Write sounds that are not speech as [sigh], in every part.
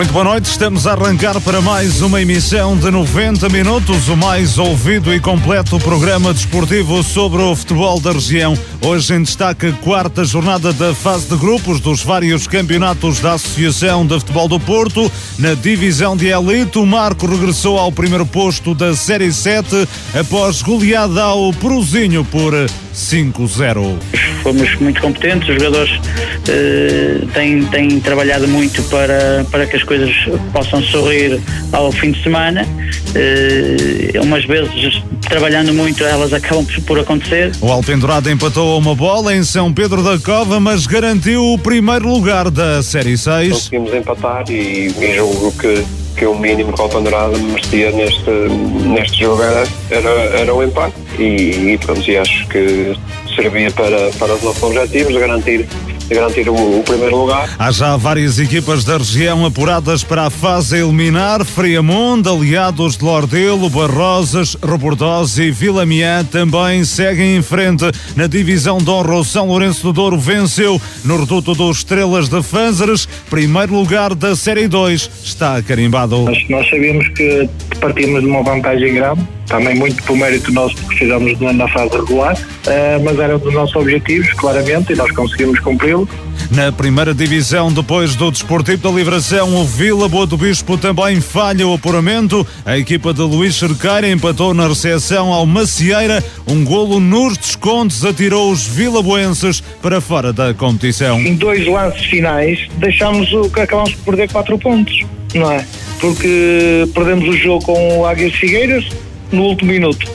Muito boa noite, estamos a arrancar para mais uma emissão de 90 minutos, o mais ouvido e completo programa desportivo sobre o futebol da região. Hoje em destaque quarta jornada da fase de grupos dos vários campeonatos da Associação de Futebol do Porto. Na divisão de elite, o Marco regressou ao primeiro posto da Série 7 após goleada ao Peruzinho por 5-0. Fomos muito competentes, os jogadores uh, têm, têm trabalhado muito para, para que as coisas possam sorrir ao fim de semana. Uh, umas vezes, trabalhando muito, elas acabam por acontecer. O Alpendurado empatou uma bola em São Pedro da Cova, mas garantiu o primeiro lugar da Série 6. Conseguimos empatar e, e julgo que que o mínimo que o Alpendurado merecia neste, neste jogo era, era, era o empate. E, e pronto, e acho que servia para, para os nossos objetivos garantir de garantir o, o, primeiro lugar. Há já várias equipas da região apuradas para a fase a eliminar. Friamundo, aliados de Lordelo, Barrosas, Rebordosa e Vila Miã também seguem em frente. Na divisão de honra, São Lourenço do Douro venceu no reduto dos Estrelas de Fânzares. Primeiro lugar da Série 2 está carimbado. Nós, nós sabíamos que partimos de uma vantagem grave também muito por mérito nosso porque fizemos na fase regular, uh, mas era um dos nossos objetivos, claramente, e nós conseguimos cumpri-lo. Na primeira divisão, depois do Desportivo da Livração, o Vila Boa do Bispo também falha o apuramento. A equipa de Luís Cerqueira empatou na recepção ao Macieira. Um golo nos descontos atirou os vilaboenses para fora da competição. Em dois lances finais, deixámos o que acabamos por perder quatro pontos, não é? Porque perdemos o jogo com o Águias Figueiras, no último minuto.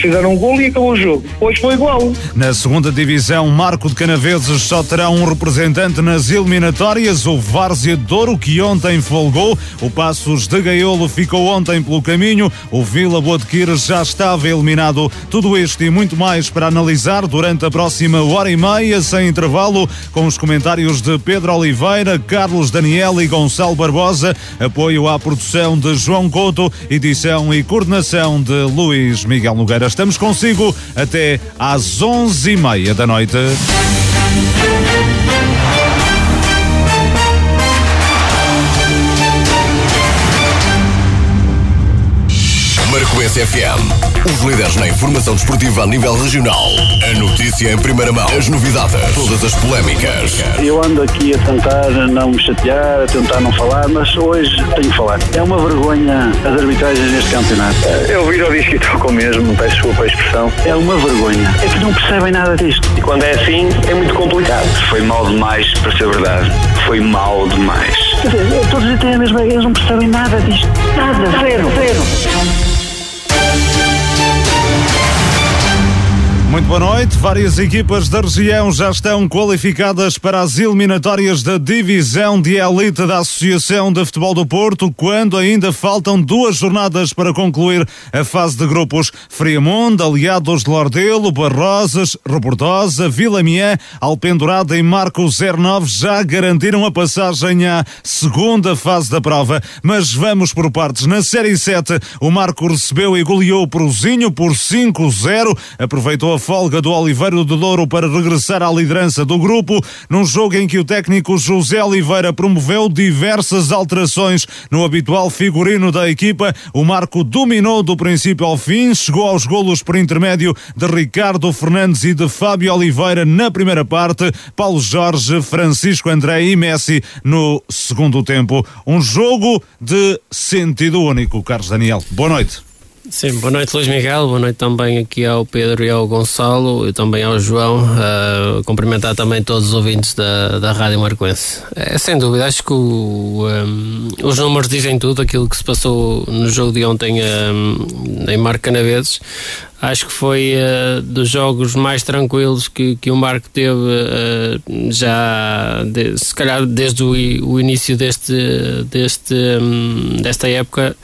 Fizeram um gol e acabou o jogo. Hoje foi igual. Na segunda divisão, Marco de Canaveses só terá um representante nas eliminatórias, o Várzea Douro, que ontem folgou. O Passos de Gaiolo ficou ontem pelo caminho. O Vila Boa de Quires já estava eliminado. Tudo isto e muito mais para analisar durante a próxima hora e meia, sem intervalo, com os comentários de Pedro Oliveira, Carlos Daniel e Gonçalo Barbosa. Apoio à produção de João Couto, edição e coordenação de de Luís Miguel Nogueira. Estamos consigo até às onze e meia da noite. Marcoense FM os líderes na informação desportiva a nível regional. A notícia em primeira mão. As novidades. Todas as polémicas. Eu ando aqui a tentar não me chatear, a tentar não falar, mas hoje tenho que falar. É uma vergonha as arbitragens neste campeonato. Eu viro o disco e toco mesmo, peço desculpa a expressão. É uma vergonha. É que não percebem nada disto. E quando é assim, é muito complicado. Foi mal demais para ser verdade. Foi mal demais. Quer dizer, todos têm a mesma, eles não percebem nada disto. Nada, zero, zero. Muito boa noite. Várias equipas da região já estão qualificadas para as eliminatórias da divisão de elite da Associação de Futebol do Porto, quando ainda faltam duas jornadas para concluir a fase de grupos. Friamundo, Aliados de Lordelo, Barrosas, Rebordosa, Vila Miã, Alpendurada e Marco 09 já garantiram a passagem à segunda fase da prova. Mas vamos por partes. Na Série 7, o Marco recebeu e goleou o Prozinho por 5-0. Aproveitou a folga do Oliveira do Douro para regressar à liderança do grupo, num jogo em que o técnico José Oliveira promoveu diversas alterações no habitual figurino da equipa. O Marco dominou do princípio ao fim, chegou aos golos por intermédio de Ricardo Fernandes e de Fábio Oliveira na primeira parte, Paulo Jorge, Francisco André e Messi no segundo tempo. Um jogo de sentido único, Carlos Daniel. Boa noite. Sim, boa noite Luís Miguel, boa noite também aqui ao Pedro e ao Gonçalo e também ao João, uh, cumprimentar também todos os ouvintes da, da Rádio Marquense. É, sem dúvida, acho que o, um, os números dizem tudo, aquilo que se passou no jogo de ontem um, em Marco Canaveses, acho que foi uh, dos jogos mais tranquilos que, que o Marco teve uh, já de, se calhar desde o, o início deste, deste, um, desta época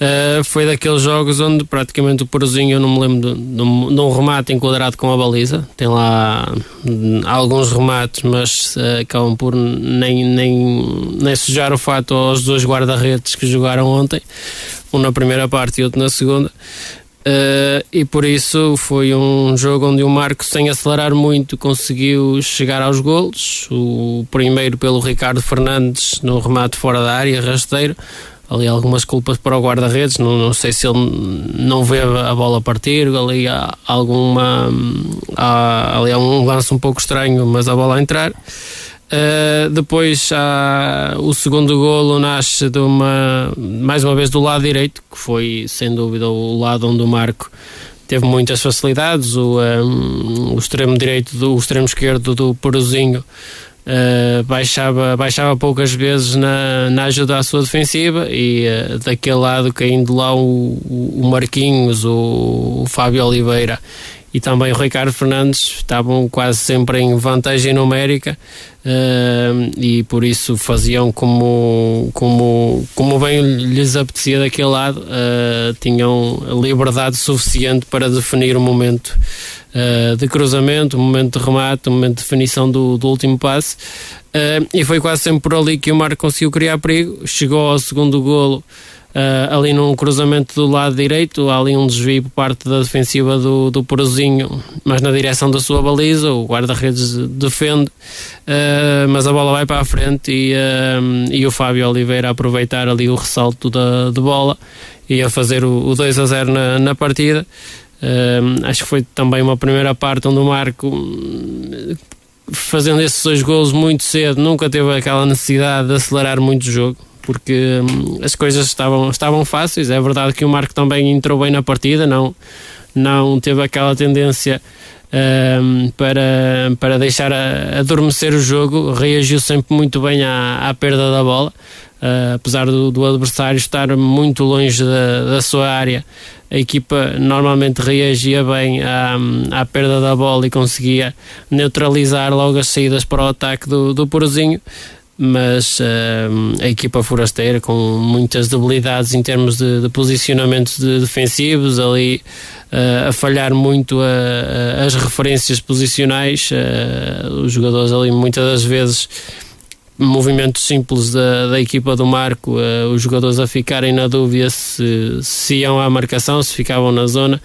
uh, foi daqueles jogos onde praticamente o Porozinho eu não me lembro de, de, de, um remate enquadrado com a baliza. Tem lá hum, alguns remates mas acabam por nem, nem, nem sujar o fato aos dois guarda-redes que jogaram ontem um na primeira parte e outro na segunda Uh, e por isso foi um jogo onde o Marco, sem acelerar muito, conseguiu chegar aos golos. O primeiro pelo Ricardo Fernandes no remate fora da área, rasteiro. Ali algumas culpas para o guarda-redes, não, não, sei se ele não vê a bola partir, ali há alguma. Há, ali há um lance um pouco estranho, mas a bola a entrar. Uh, depois há, o segundo golo nasce de uma, mais uma vez do lado direito, que foi sem dúvida o lado onde o Marco teve muitas facilidades. O, um, ehm, o extremo direito, do, o extremo esquerdo do Porozinho uh, baixava, baixava poucas vezes na, na ajuda à sua defensiva e uh, daquele lado caindo lá o, o Marquinhos, o, o Fábio Oliveira e também o Ricardo Fernandes estavam quase sempre em vantagem numérica uh, e por isso faziam como, como, como bem lhes apetecia daquele lado, uh, tinham liberdade suficiente para definir o momento uh, de cruzamento, o momento de remate, o momento de definição do, do último passe. e foi quase sempre por ali que o Marco conseguiu criar perigo, chegou ao segundo golo Uh, ali num cruzamento do lado direito, há ali um desvio por parte da defensiva do, do Porozinho, mas na direção da sua baliza, o guarda-redes defende, uh, mas a bola vai para a frente e, uh, e o Fábio Oliveira a aproveitar ali o ressalto da, de bola e a fazer o, o 2 a 0 na, na partida. acho que foi também uma primeira parte onde o Marco fazendo esses dois gols muito cedo, nunca teve aquela necessidade de acelerar muito o jogo porque hum, as coisas estavam, estavam fáceis. É verdade que o Marco também entrou bem na partida, não, não teve aquela tendência um, para, para deixar a, adormecer o jogo, reagiu sempre muito bem à, à perda da bola. Uh, apesar do, do, adversário estar muito longe da, da, sua área, a equipa normalmente reagia bem à, à, perda da bola e conseguia neutralizar logo as saídas para o ataque do, do Porozinho mas uh, a equipa forasteira com muitas debilidades em termos de, de posicionamentos de defensivos, ali uh, a falhar muito a, a, as referências posicionais, uh, os jogadores ali muitas das vezes movimentos simples da, da equipa do Marco, os jogadores a ficarem na dúvida se, se iam à marcação, se ficavam na zona.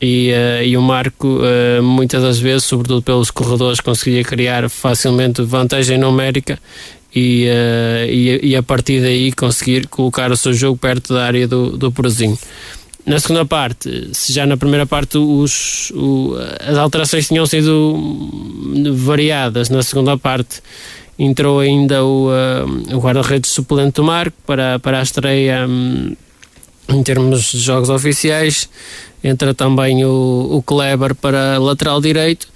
E, uh, e, o Marco, uh, muitas das vezes, sobretudo pelos corredores, conseguia criar facilmente vantagem numérica e, uh, e, e, a partir daí conseguir colocar o seu jogo perto da área do, do Porozinho. Na segunda parte, se já na primeira parte os, o, as alterações tinham sido variadas, na segunda parte entrou ainda o, uh, o guarda-redes suplente do Marco para, para a estreia um, em termos de jogos oficiais. Entra também o, o Kleber para lateral direito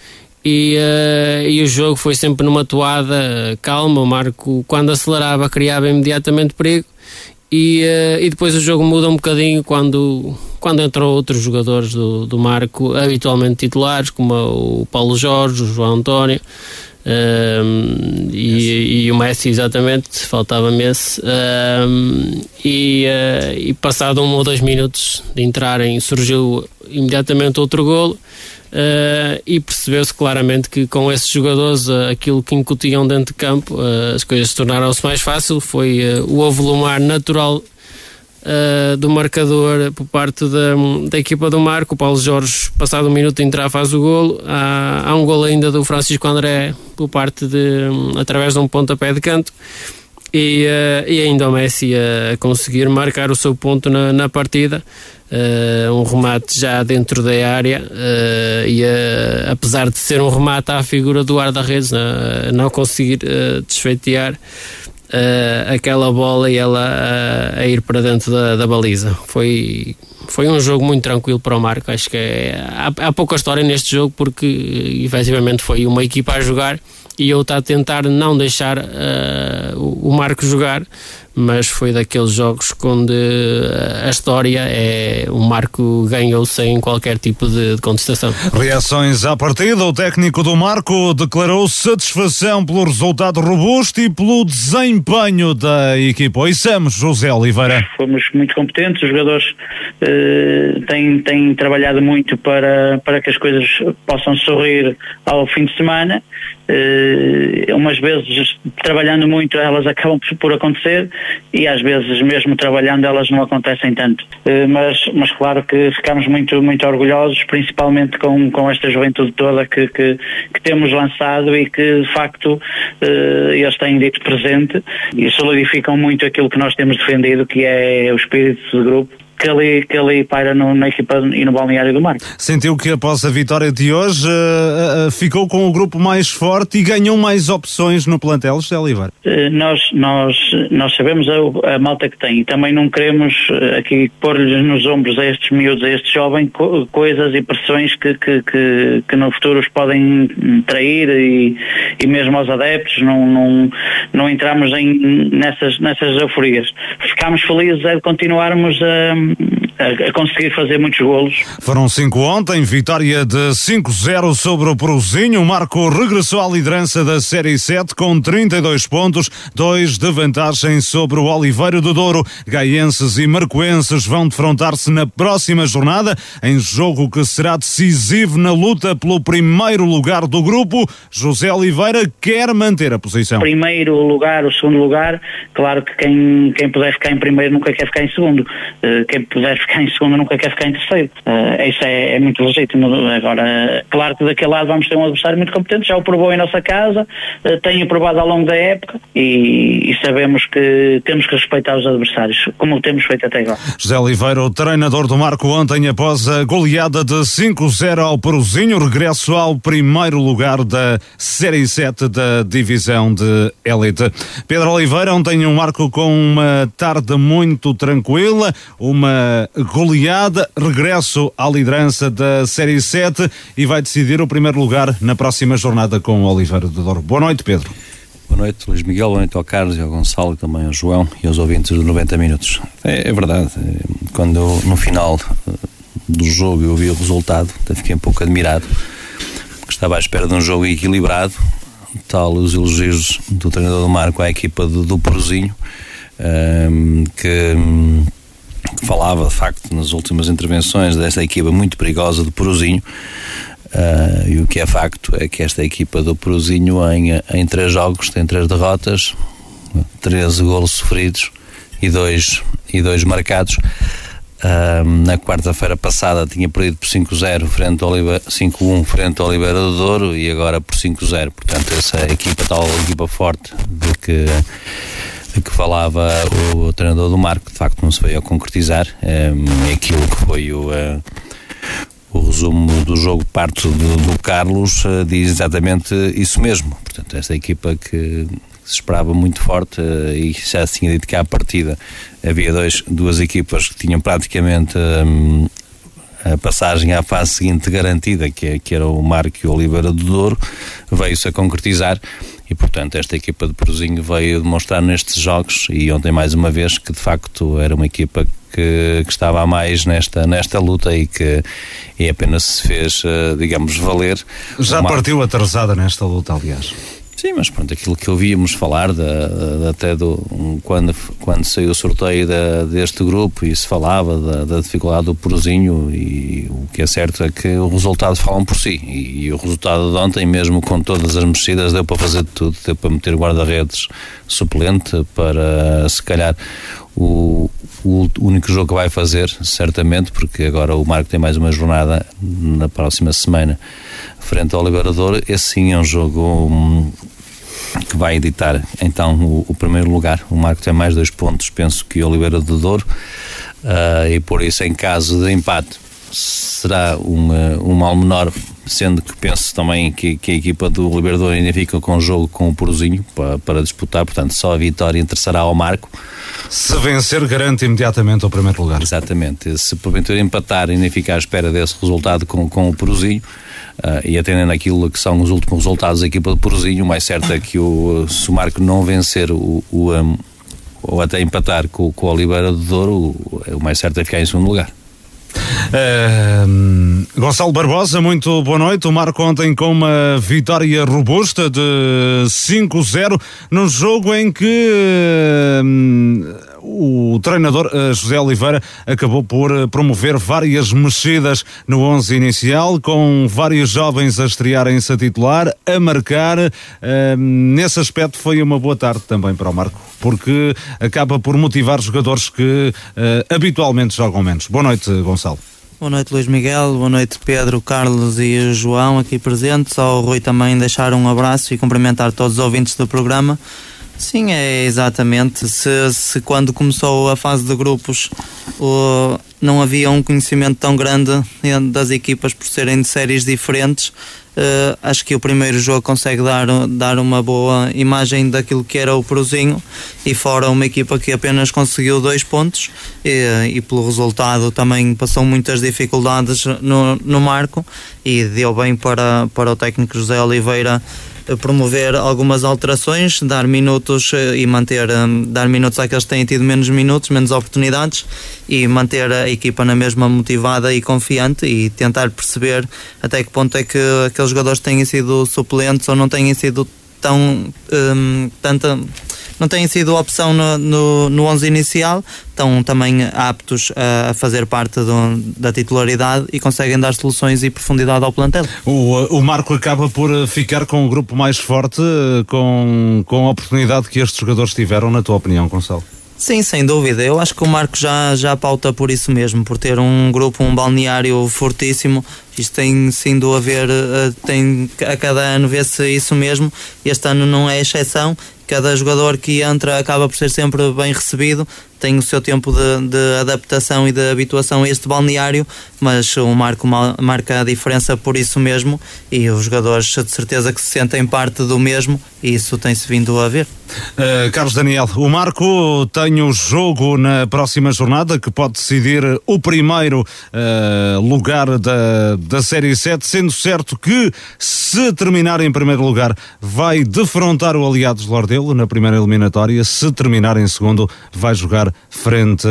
e, uh, e o jogo foi sempre numa toada calma. O Marco, quando acelerava, criava imediatamente perigo. E, uh, e depois o jogo muda um bocadinho quando, quando entram outros jogadores do, do Marco, habitualmente titulares, como o Paulo Jorge, o João António. Um, e, e, o Messi exatamente, faltava-me esse um, e, uh, e passado um ou dois minutos de entrarem surgiu imediatamente outro golo Uh, e percebeu-se claramente que com esses jogadores uh, aquilo que incutiam dentro de campo uh, as coisas tornaram-se mais fácil. Foi o avolumar natural do marcador por parte da, da equipa do Marco. O Paulo Jorge passado um minuto entrar faz o golo. Há, há um golo ainda do Francisco André por parte de um, através de um pontapé de canto. E, e ainda o Messi a conseguir marcar o seu ponto na, na partida Uh, um remate já dentro da área uh, e uh, apesar de ser um remate à figura do guarda-redes não conseguir desfeitear aquela bola e ela a ir para dentro da, da, baliza. Foi, foi um jogo muito tranquilo para o Marco acho que é, há, há pouca história neste jogo porque efetivamente foi uma equipa a jogar e eu está a tentar não deixar o Marco jogar mas foi daqueles jogos onde a história é o Marco ganhou sem qualquer tipo de, contestação. Reações à partida, o técnico do Marco declarou satisfação pelo resultado robusto e pelo desempenho da equipa. Ouçamos José Oliveira. Fomos muito competentes, os jogadores uh, têm, têm trabalhado muito para, para que as coisas possam sorrir ao fim de semana Uh, umas vezes trabalhando muito elas acabam por acontecer e às vezes mesmo trabalhando elas não acontecem tanto. Uh, mas, mas claro que ficamos muito, muito orgulhosos, principalmente com, com esta juventude toda que, que, que temos lançado e que de facto uh, eles têm dito presente e solidificam muito aquilo que nós temos defendido, que é o espírito de grupo que ali, que ali paira no, na equipa e no balneário do Mar. Sentiu que após a vitória de hoje uh, uh, ficou com o grupo mais forte e ganhou mais opções no plantel, José Oliveira? Uh, nós, nós, nós sabemos a, a, malta que tem e também não queremos aqui pôr-lhes nos ombros a estes miúdos, a estes jovens, co coisas e pressões que, que, que, que, no futuro os podem trair e, e mesmo aos adeptos, não, não, não entramos em, nessas, nessas euforias. Ficámos felizes é de continuarmos a um, a, a, conseguir fazer muitos golos. Foram cinco ontem, vitória de 5-0 sobre o Porozinho. O Marco regressou à liderança da Série 7 com 32 pontos, dois de vantagem sobre o Oliveira do Douro. Gaienses e marcoenses vão defrontar-se na próxima jornada, em jogo que será decisivo na luta pelo primeiro lugar do grupo. José Oliveira quer manter a posição. Primeiro lugar, o segundo lugar, claro que quem, quem puder ficar em primeiro nunca quer ficar em segundo. Uh, quem puder ficar em segundo nunca quer ficar em terceiro. Uh, isso é, é, muito legítimo. Agora, claro que daquele lado vamos ter um adversário muito competente, já o provou em nossa casa, uh, tem aprovado ao longo da época e, e, sabemos que temos que respeitar os adversários, como temos feito até agora. José Oliveira, o treinador do Marco ontem, após a goleada de 5-0 ao Peruzinho, regresso ao primeiro lugar da Série 7 da divisão de Elite. Pedro Oliveira, ontem um Marco com uma tarde muito tranquila, uma uma goleada, regresso à liderança da Série 7 e vai decidir o primeiro lugar na próxima jornada com o Oliveira do Douro. Boa noite, Pedro. Boa noite, Luís Miguel, boa noite ao Carlos e ao Gonçalo e também ao João e aos ouvintes de 90 Minutos. É, é verdade, quando eu, no final eh, do jogo eu vi o resultado, até fiquei um pouco admirado, porque estava à espera de um jogo equilibrado, tal os elogios do treinador do Marco à equipa do, do um, ehm, que falava, de facto, nas últimas intervenções desta equipa muito perigosa do Porozinho. Uh, e o que é facto é que esta equipa do Porozinho, em, em três jogos, tem três derrotas, 13 golos sofridos e dois, e dois marcados. Uh, na quarta-feira passada tinha perdido por 5-0 frente ao 5-1 frente ao Oliveira do Douro e agora por 5-0. Portanto, essa equipa, tal equipa forte de que de que falava o, treinador do Marco, de facto não se veio a concretizar. É, aquilo que foi o, uh, o resumo do jogo parte do, do Carlos uh, diz exatamente isso mesmo. Portanto, esta equipa que se esperava muito forte uh, e já se tinha dito que à partida havia dois, duas equipas que tinham praticamente um, a passagem à fase seguinte garantida, que, é, que era o Marco e o Oliveira do Douro, veio-se a concretizar e portanto esta equipa de Peruzinho veio demonstrar nestes jogos e ontem mais uma vez que de facto era uma equipa que, que estava a mais nesta, nesta luta e que e apenas se fez, eh, digamos, valer. Já partiu atrasada nesta luta, aliás. Sim, mas pronto, aquilo que ouvíamos falar da, até do quando, quando saiu o sorteio deste grupo e se falava da, da, dificuldade do Porozinho e o que é certo é que o resultado falam por si. E, e, o resultado de ontem mesmo com todas as mexidas deu para fazer tudo, deu para meter guarda-redes suplente para se calhar o, o único jogo que vai fazer, certamente, porque agora o Marco tem mais uma jornada na próxima semana frente ao Liberador. Esse sim é um jogo hum, que vai editar então o, o, primeiro lugar. O Marco tem mais dois pontos, penso que o Oliveira do Douro, uh, e por isso, em caso de empate, será um mal menor, sendo que penso também que, que a equipa do Liberador ainda fica com o jogo com o Porozinho para, para disputar, portanto, só a vitória interessará ao Marco. Se vencer, garante imediatamente o primeiro lugar. Exatamente. Se porventura empatar, ainda fica à espera desse resultado com, com o Porozinho. Uh, e atendendo aquilo que são os últimos resultados da equipa de Porozinho, o mais certo é que o, se o Marco não vencer o, o um, ou até empatar com, com o Oliveira do Douro, o, o mais certo é ficar em segundo lugar. Uh, Gonçalo Barbosa, muito boa noite. O Marco ontem com uma vitória robusta de 5-0 num jogo em que uh, o treinador José Oliveira acabou por promover várias mexidas no 11 inicial, com vários jovens a estrearem-se a titular, a marcar. nesse aspecto foi uma boa tarde também para o Marco, porque acaba por motivar jogadores que habitualmente jogam menos. Boa noite, Gonçalo. Boa noite, Luís Miguel. Boa noite, Pedro, Carlos e João aqui presentes. Ao Rui também deixar um abraço e cumprimentar todos os ouvintes do programa. Sim, é exatamente. Se, se quando começou a fase de grupos o, não havia um conhecimento tão grande das equipas por serem de séries diferentes, Uh, acho que o primeiro jogo consegue dar, dar uma boa imagem daquilo que era o Prozinho e fora uma equipa que apenas conseguiu dois pontos e, e pelo resultado também passou muitas dificuldades no, no marco e deu bem para, para o técnico José Oliveira promover algumas alterações, dar minutos eh, e manter, eh, dar minutos àqueles que têm tido menos minutos, menos oportunidades e manter a equipa na mesma motivada e confiante e tentar perceber até que ponto é que aqueles jogadores têm sido suplentes ou não têm sido tão um, tanta não têm sido opção no, no, no 11 inicial, estão também aptos a fazer parte do, da titularidade e conseguem dar soluções e profundidade ao plantel. O, o Marco acaba por ficar com um grupo mais forte, com, com a oportunidade que estes jogadores tiveram, na tua opinião, Gonçalo? Sim, sem dúvida. Eu acho que o Marco já, já pauta por isso mesmo, por ter um grupo, um balneário fortíssimo. Isto tem sido a ver, eh, tem, a cada ano vê-se isso mesmo. Este ano não é exceção cada jogador que entra acaba por ser sempre bem recebido, tem o seu tempo de, de adaptação e de habituação a este balneário, mas o Marco marca a diferença por isso mesmo e os jogadores de certeza que se sentem parte do mesmo e isso tem-se vindo a ver. Uh, Carlos Daniel, o Marco tem o jogo na próxima jornada que pode decidir o primeiro uh, lugar da, da Série 7, sendo certo que se terminar em primeiro lugar vai defrontar o Aliados Lordelo na primeira eliminatória, se terminar em segundo vai jogar frente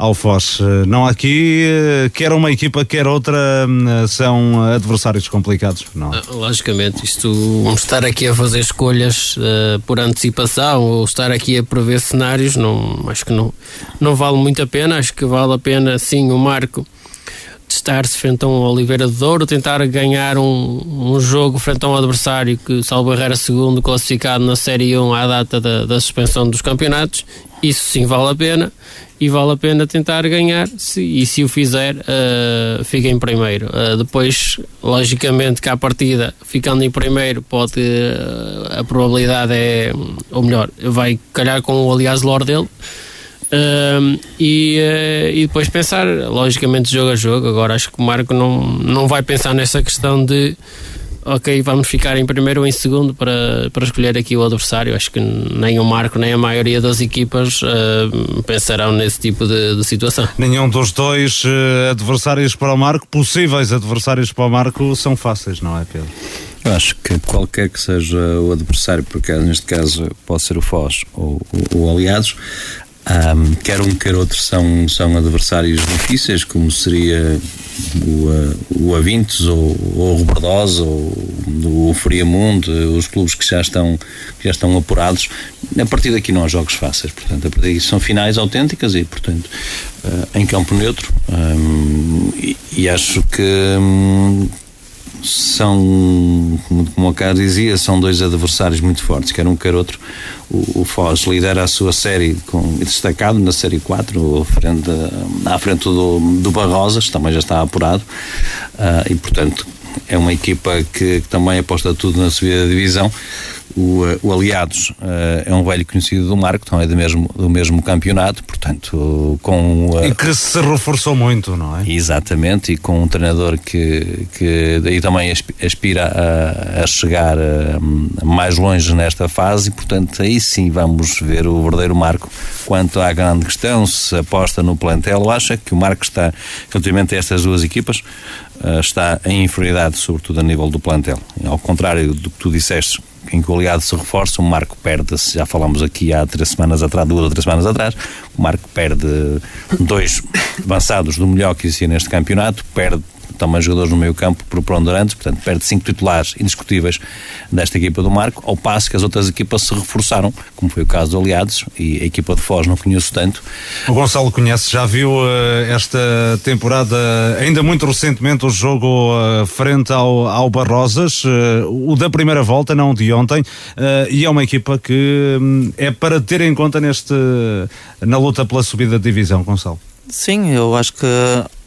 ao Foz. Não aqui, eh, quer uma equipa, quer outra, hum, são adversários complicados, não? Ah, logicamente, isto, estar aqui a fazer escolhas uh, por antecipação ou estar aqui a prever cenários, não, acho que não, não vale muito a pena, acho que vale a pena sim o Marco testar-se frente a um Oliveira de Douro, tentar ganhar um, um jogo frente a um adversário que, salvo era segundo classificado na Série 1 à data da, da suspensão dos campeonatos. Isso sim vale a pena e vale a pena tentar ganhar se, e se o fizer uh, fica em primeiro uh, depois logicamente que à partida ficando em primeiro pode uh, a probabilidade é ou melhor vai calhar com o aliás Lord dele Uh, e, uh, e depois pensar, logicamente, jogo a jogo. Agora acho que o Marco não, não vai pensar nessa questão de ok, vamos ficar em primeiro ou em segundo para, para escolher aqui o adversário. Acho que nem o Marco nem a maioria das equipas uh, pensarão nesse tipo de, de, situação. Nenhum dos dois uh, adversários para o Marco, possíveis adversários para o Marco, são fáceis, não é, Pedro? Eu acho que qualquer que seja o adversário, porque neste caso pode ser o Foz ou o Aliados, um, quer um, quer outro são, são adversários difíceis, como seria o, uh, o Avintes ou, ou o Roberdosa ou o Friamundo, os clubes que já estão, que já estão apurados. A partir daqui não há jogos fáceis, portanto, a partir daqui são finais autênticas e, portanto, uh, em campo neutro. Um, e, e, acho que. Um, são, como o Carlos dizia, são dois adversários muito fortes, quer um quer outro. O, o Foz lidera a sua série com, destacado na série 4, frente, à frente do, do Barrosas, também já está apurado, uh, e portanto é uma equipa que, que também aposta tudo na subida da divisão. O, eh, o Aliados uh, é um velho conhecido do Marco, então é do mesmo, do mesmo campeonato, portanto, com. Uh, e que se reforçou muito, não é? Exatamente, e com um treinador que, que daí também aspira a, a chegar a, mais longe nesta fase, e portanto, aí sim vamos ver o verdadeiro Marco. Quanto à grande questão, se aposta no plantel, acha que o Marco está, relativamente a estas duas equipas, está em inferioridade, sobretudo a nível do plantel. Ao contrário do que tu disseste, em que o aliado se reforça, o Marco perde-se, já falamos aqui há três semanas atrás, duas ou três semanas atrás, o Marco perde dois [coughs] avançados do melhor que existia neste campeonato, perde também jogadores no meio campo preponderantes, portanto perde cinco titulares indiscutíveis desta equipa do Marco, ao passo que as outras equipas se reforçaram, como foi o caso do Aliados e a equipa de Foz não conheço tanto. O Gonçalo conhece, já viu uh, esta temporada, ainda muito recentemente, o jogo uh, frente ao, ao Barrosas, uh, o da primeira volta, não de ontem, e é uma equipa que um, é para ter em conta neste, na luta pela subida de divisão, Gonçalo. Sim, eu acho que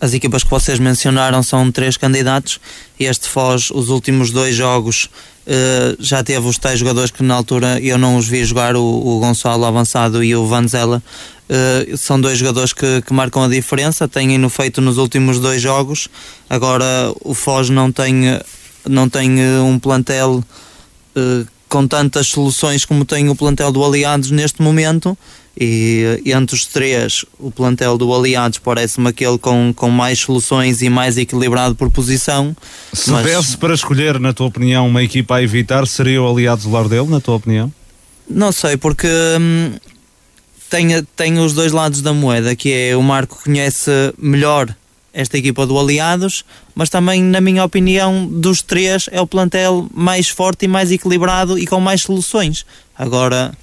as equipas que vocês mencionaram são três candidatos e este Foz, os últimos dois jogos, uh, já teve os três jogadores que na altura eu não os vi jogar, o, o Gonçalo Avançado e o Vanzella. Uh, são dois jogadores que, que, marcam a diferença, têm no feito nos últimos dois jogos. Agora o Foz não tem, não tem uh, um plantel com tantas soluções como tem o plantel do Aliados neste momento e entre os três, o plantel do Aliados parece-me aquele com, com mais soluções e mais equilibrado por posição. Se mas... desse para escolher, na tua opinião, uma equipa a evitar, seria o Aliados do Lardelo, na tua opinião? Não sei, porque hum, tem, tem os dois lados da moeda, que é o Marco conhece melhor esta equipa do Aliados, mas também, na minha opinião, dos três é o plantel mais forte e mais equilibrado e com mais soluções. Agora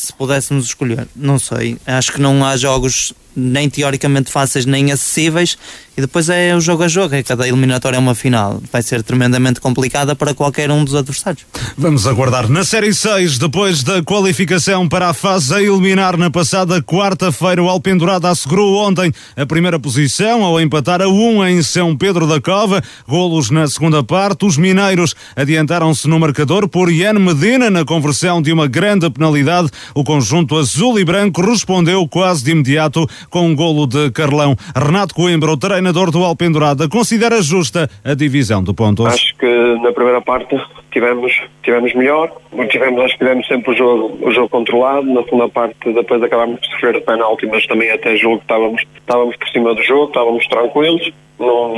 se pudéssemos escolher, não sei. Acho que não há jogos nem teoricamente fáceis nem acessíveis e depois é o jogo a jogo, é cada eliminatória é uma final. Vai ser tremendamente complicada para qualquer um dos adversários. Vamos aguardar na Série 6, depois da qualificação para a fase a eliminar na passada quarta-feira, o Alpendurado assegurou ontem a primeira posição ao empatar a 1 em São Pedro da Cova. Golos na segunda parte, os mineiros adiantaram-se no marcador por Ian Medina na conversão de uma grande penalidade. O conjunto azul e branco respondeu quase de imediato com um golo de Carlão. Renato Coimbra, o treinador do Alpendurada, considera justa a divisão de pontos? Acho que na primeira parte tivemos, tivemos melhor, tivemos, acho que tivemos sempre o jogo, o jogo controlado, na segunda parte depois acabámos de sofrer o penalti, mas também até jogo estávamos, estávamos por cima do jogo, estávamos tranquilos, não,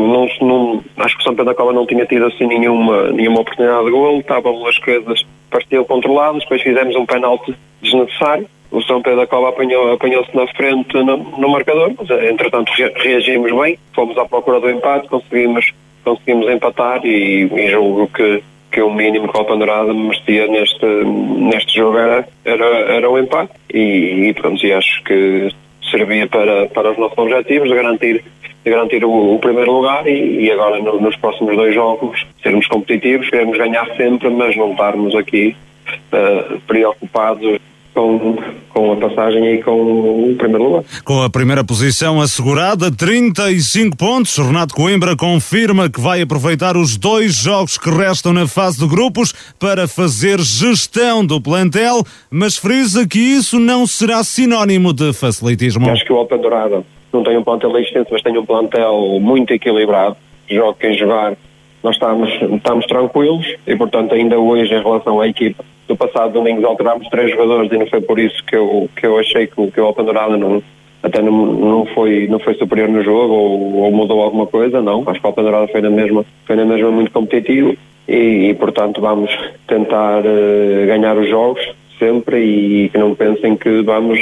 não, não, acho que o São Pedro da Cova não tinha tido assim nenhuma, nenhuma oportunidade de golo, estavam as coisas pareciam controladas, depois fizemos um penalti desnecessário, o São Pedro da Cova apanhou, apanhou-se na frente no, no, marcador, mas entretanto reagimos bem, fomos à procura do empate, conseguimos, conseguimos empatar e, e julgo que, que o mínimo que o Alpandorada merecia neste, neste jogo era, era, era o empate. E, e pronto, e acho que servia para, para os nossos objetivos de garantir, de garantir o, o primeiro lugar e, e agora no, nos próximos dois jogos sermos competitivos, queremos ganhar sempre, mas não estarmos aqui uh, preocupados com, com a passagem e com o primeiro lugar. Com a primeira posição assegurada, 35 pontos, Renato Coimbra confirma que vai aproveitar os dois jogos que restam na fase de grupos para fazer gestão do plantel, mas frisa que isso não será sinónimo de facilitismo. Acho que o Open Dourado não tem um plantel extenso, mas tem um plantel muito equilibrado. Joga quem jogar nós estamos, estamos tranquilos e, portanto, ainda hoje, em relação à equipa, do passado domingo alterámos três jogadores e não foi por isso que eu, que eu achei que, que o Alpendurada não, até não, não, foi, não foi superior no jogo ou, ou mudou alguma coisa, não. Acho que o Alpendurada foi na mesma, foi na mesma muito competitivo e, e portanto, vamos tentar uh, ganhar os jogos sempre e que não pensem que vamos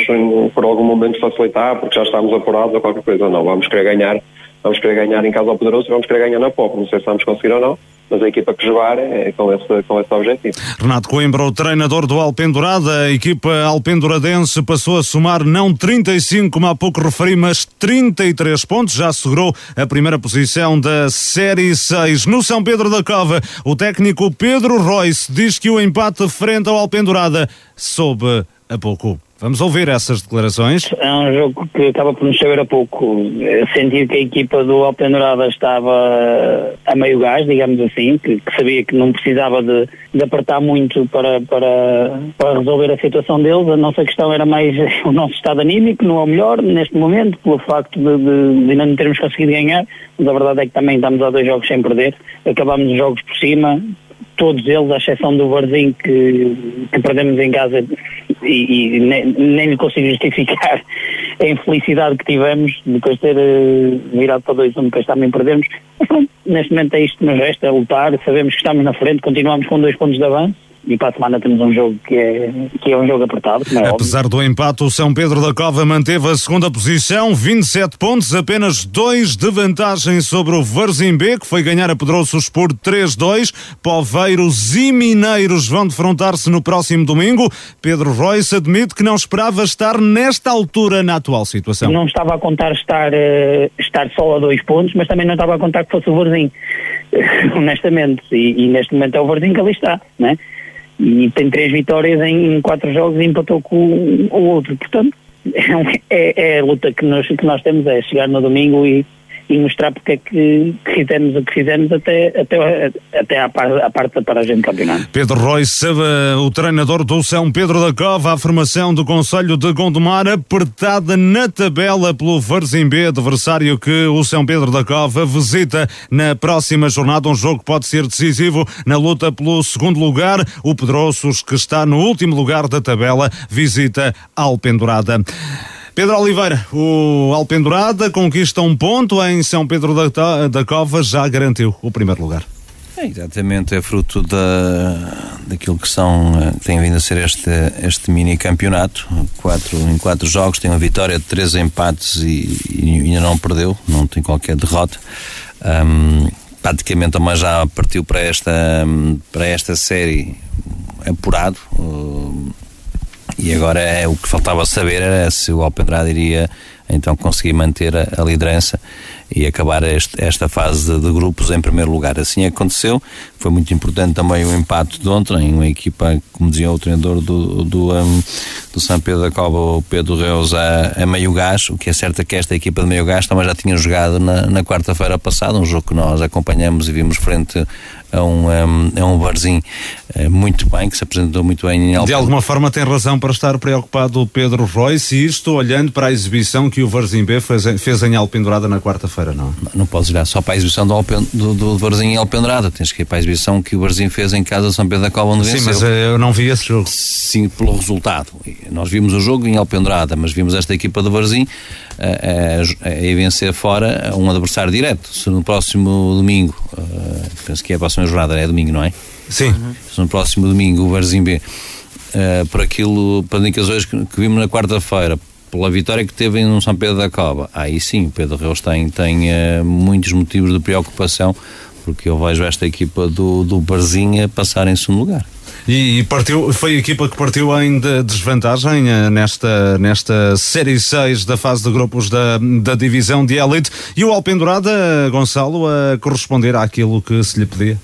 por algum momento facilitar porque já estamos apurados ou qualquer coisa. Não, vamos querer ganhar vamos querer ganhar em casa ao Poderoso e vamos querer ganhar na POP. Não sei se vamos conseguir ou não, mas a equipa que jogar é com esse, com esse objetivo. Renato Coimbra, o treinador do Alpendurada, a equipa alpenduradense passou a somar não 35, como há pouco referi, mas 33 pontos, já assegurou a primeira posição da Série 6. No São Pedro da Cova, o técnico Pedro Royce diz que o empate frente ao Alpendurada soube a pouco. Vamos ouvir essas declarações. É um jogo que acaba por nos saber a pouco. Sentir que a equipa do Alpendurada estava a meio gás, digamos assim, que, que sabia que não precisava de, de, apertar muito para, para, para resolver a situação deles. A nossa questão era mais [laughs] o nosso estado anímico, não é o melhor neste momento, pelo facto de, de, de não termos conseguido ganhar. Mas a verdade é que também estamos a dois jogos sem perder. Acabamos os jogos por cima, todos eles, à exceção do Varzim que, que perdemos em casa e, e nem, nem, lhe consigo justificar [laughs] a infelicidade que tivemos depois de ter uh, virado para 2-1, um, depois também perdemos. Mas pronto, neste momento é isto que nos resta, é lutar, sabemos que estamos na frente, continuamos com dois pontos de avanço e para a semana temos um jogo que é, que é um jogo apertado, é Apesar óbvio. do empate, o São Pedro da Cova manteve a segunda posição, 27 pontos, apenas dois de vantagem sobre o Varzimbe, que foi ganhar a Pedroços por 3-2. Poveiros e Mineiros vão defrontar-se no próximo domingo. Pedro Royce admite que não esperava estar nesta altura na atual situação. Não estava a contar estar, eh, estar só a dois pontos, mas também não estava a contar que fosse o Varzim, [laughs] honestamente. E, e neste momento é o Varzim que ali está, né? E tem três vitórias em, quatro jogos e empatou com o, o outro. Portanto, é, é- é a luta que nós, que nós temos, é chegar no domingo e, e mostrar porque é que, fizemos o que fizemos até, até, até à, à parte da paragem do campeonato. Pedro Royce, o treinador do São Pedro da Cova, a formação do Conselho de Gondomar, apertada na tabela pelo Varzimbe, adversário que o São Pedro da Cova visita na próxima jornada. Um jogo que pode ser decisivo na luta pelo segundo lugar. O Pedroços, que está no último lugar da tabela, visita Alpendurada. Pedro Oliveira, o Alpendurada conquista um ponto em São Pedro da, da Cova, já garantiu o primeiro lugar. É, exatamente, é fruto da, daquilo que são, eh, tem vindo a ser este, este mini campeonato. Quatro, em quatro jogos tem uma vitória, três empates e, e ainda não perdeu, não tem qualquer derrota. Ahm, praticamente também já partiu para esta, para esta série apurado. uh, e agora é o que faltava saber era se o Alpendrada iria então conseguir manter a, a liderança e acabar este- esta fase de, de grupos em primeiro lugar. Assim aconteceu. Foi muito importante também o empate de ontem, uma equipa, como dizia o treinador do, do, um, do São Pedro da Cova, o Pedro Reus, a, a meio gás. O que é certo é que esta equipa de meio gás também já tinha jogado na, na quarta-feira passada, um jogo que nós acompanhamos e vimos frente a um, um, a um barzinho eh, muito bem, que se apresentou muito bem em De Alpen- alguma forma tem razão para estar preocupado o Pedro Royce e isto olhando para a exibição que o Varzimbe fez, em- fez em Alpendurada na quarta-feira, não é? Não podes olhar só para a exibição do, Alpen, do, do Varzinho em Alpendrada, tens que ir para a exibição que o Varzinho fez em casa de São Pedro da Cova, onde Sim, venceu. mas eh, eu não vi esse jogo. Sim, pelo resultado. Nós vimos o jogo em Alpendrada, mas vimos esta equipa do Varzinho a, a, a vencer fora um adversário direto. Se no próximo domingo, eh, penso que é a próxima jornada, é domingo, não é? Sim. Se no próximo domingo o Varzinho B, eh, por aquilo, para indicações que, que vimos na quarta-feira, pela vitória que teve em São Pedro da Cova, aí sim, o Pedro Reus tem, tem eh, muitos motivos de preocupação, porque eu vejo esta equipa do, do Barzinha passar em segundo lugar. E, partiu, foi a equipa que partiu em de- desvantagem eh, nesta, nesta Série 6 da fase de grupos da, da divisão de Elite e o Alpendurada, Gonçalo, a corresponder àquilo que se lhe pedia.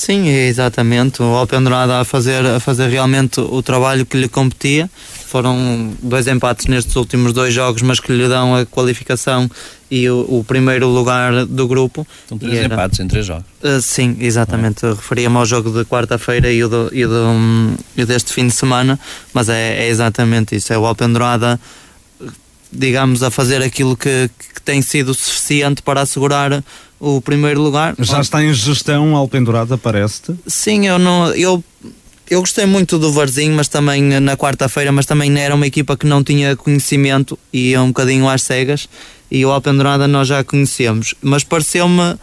Sim, exatamente. O Alpendurada a fazer, a fazer realmente o trabalho que lhe competia. Foram dois empates nestes últimos dois jogos, mas que lhe dão a qualificação e o, o primeiro lugar do grupo. São três era- empates em três jogos. Uh, sim, exatamente. Eu Referia-me ao jogo de quarta-feira e, o do, e, do, e deste fim de semana, mas é, é exatamente isso. É o Alpendurada, digamos, a fazer aquilo que, que tem sido suficiente para assegurar o primeiro lugar. Já está em gestão Alpendurada, parece-te? Sim, eu não. Eu, eu gostei muito do Varzinho, mas também na quarta-feira, mas também era uma equipa que não tinha conhecimento e ia um bocadinho às cegas. E o Alpendurada nós já conhecemos, mas pareceu-me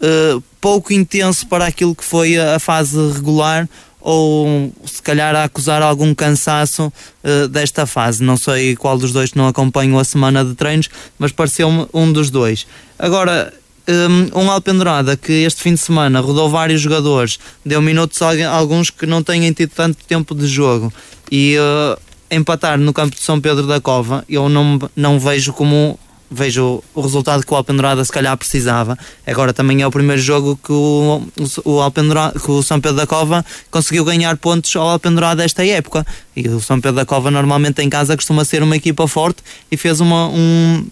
eh, pouco intenso para aquilo que foi a, a fase regular ou se calhar a acusar algum cansaço eh, desta fase. Não sei qual dos dois não acompanham a semana de treinos, mas pareceu-me um dos dois. Agora, um, um Alpendurada que este fim de semana rodou vários jogadores, deu minutos a alguns que não têm tido tanto tempo de jogo e eh, empatar no campo de São Pedro da Cova, eu não, não vejo como vejo o resultado que o Alpendurada se calhar precisava. Agora também é o primeiro jogo que o, o, que o São Pedro da Cova conseguiu ganhar pontos ao Alpendurada esta época. E o São Pedro da Cova normalmente em casa costuma ser uma equipa forte e fez uma, um,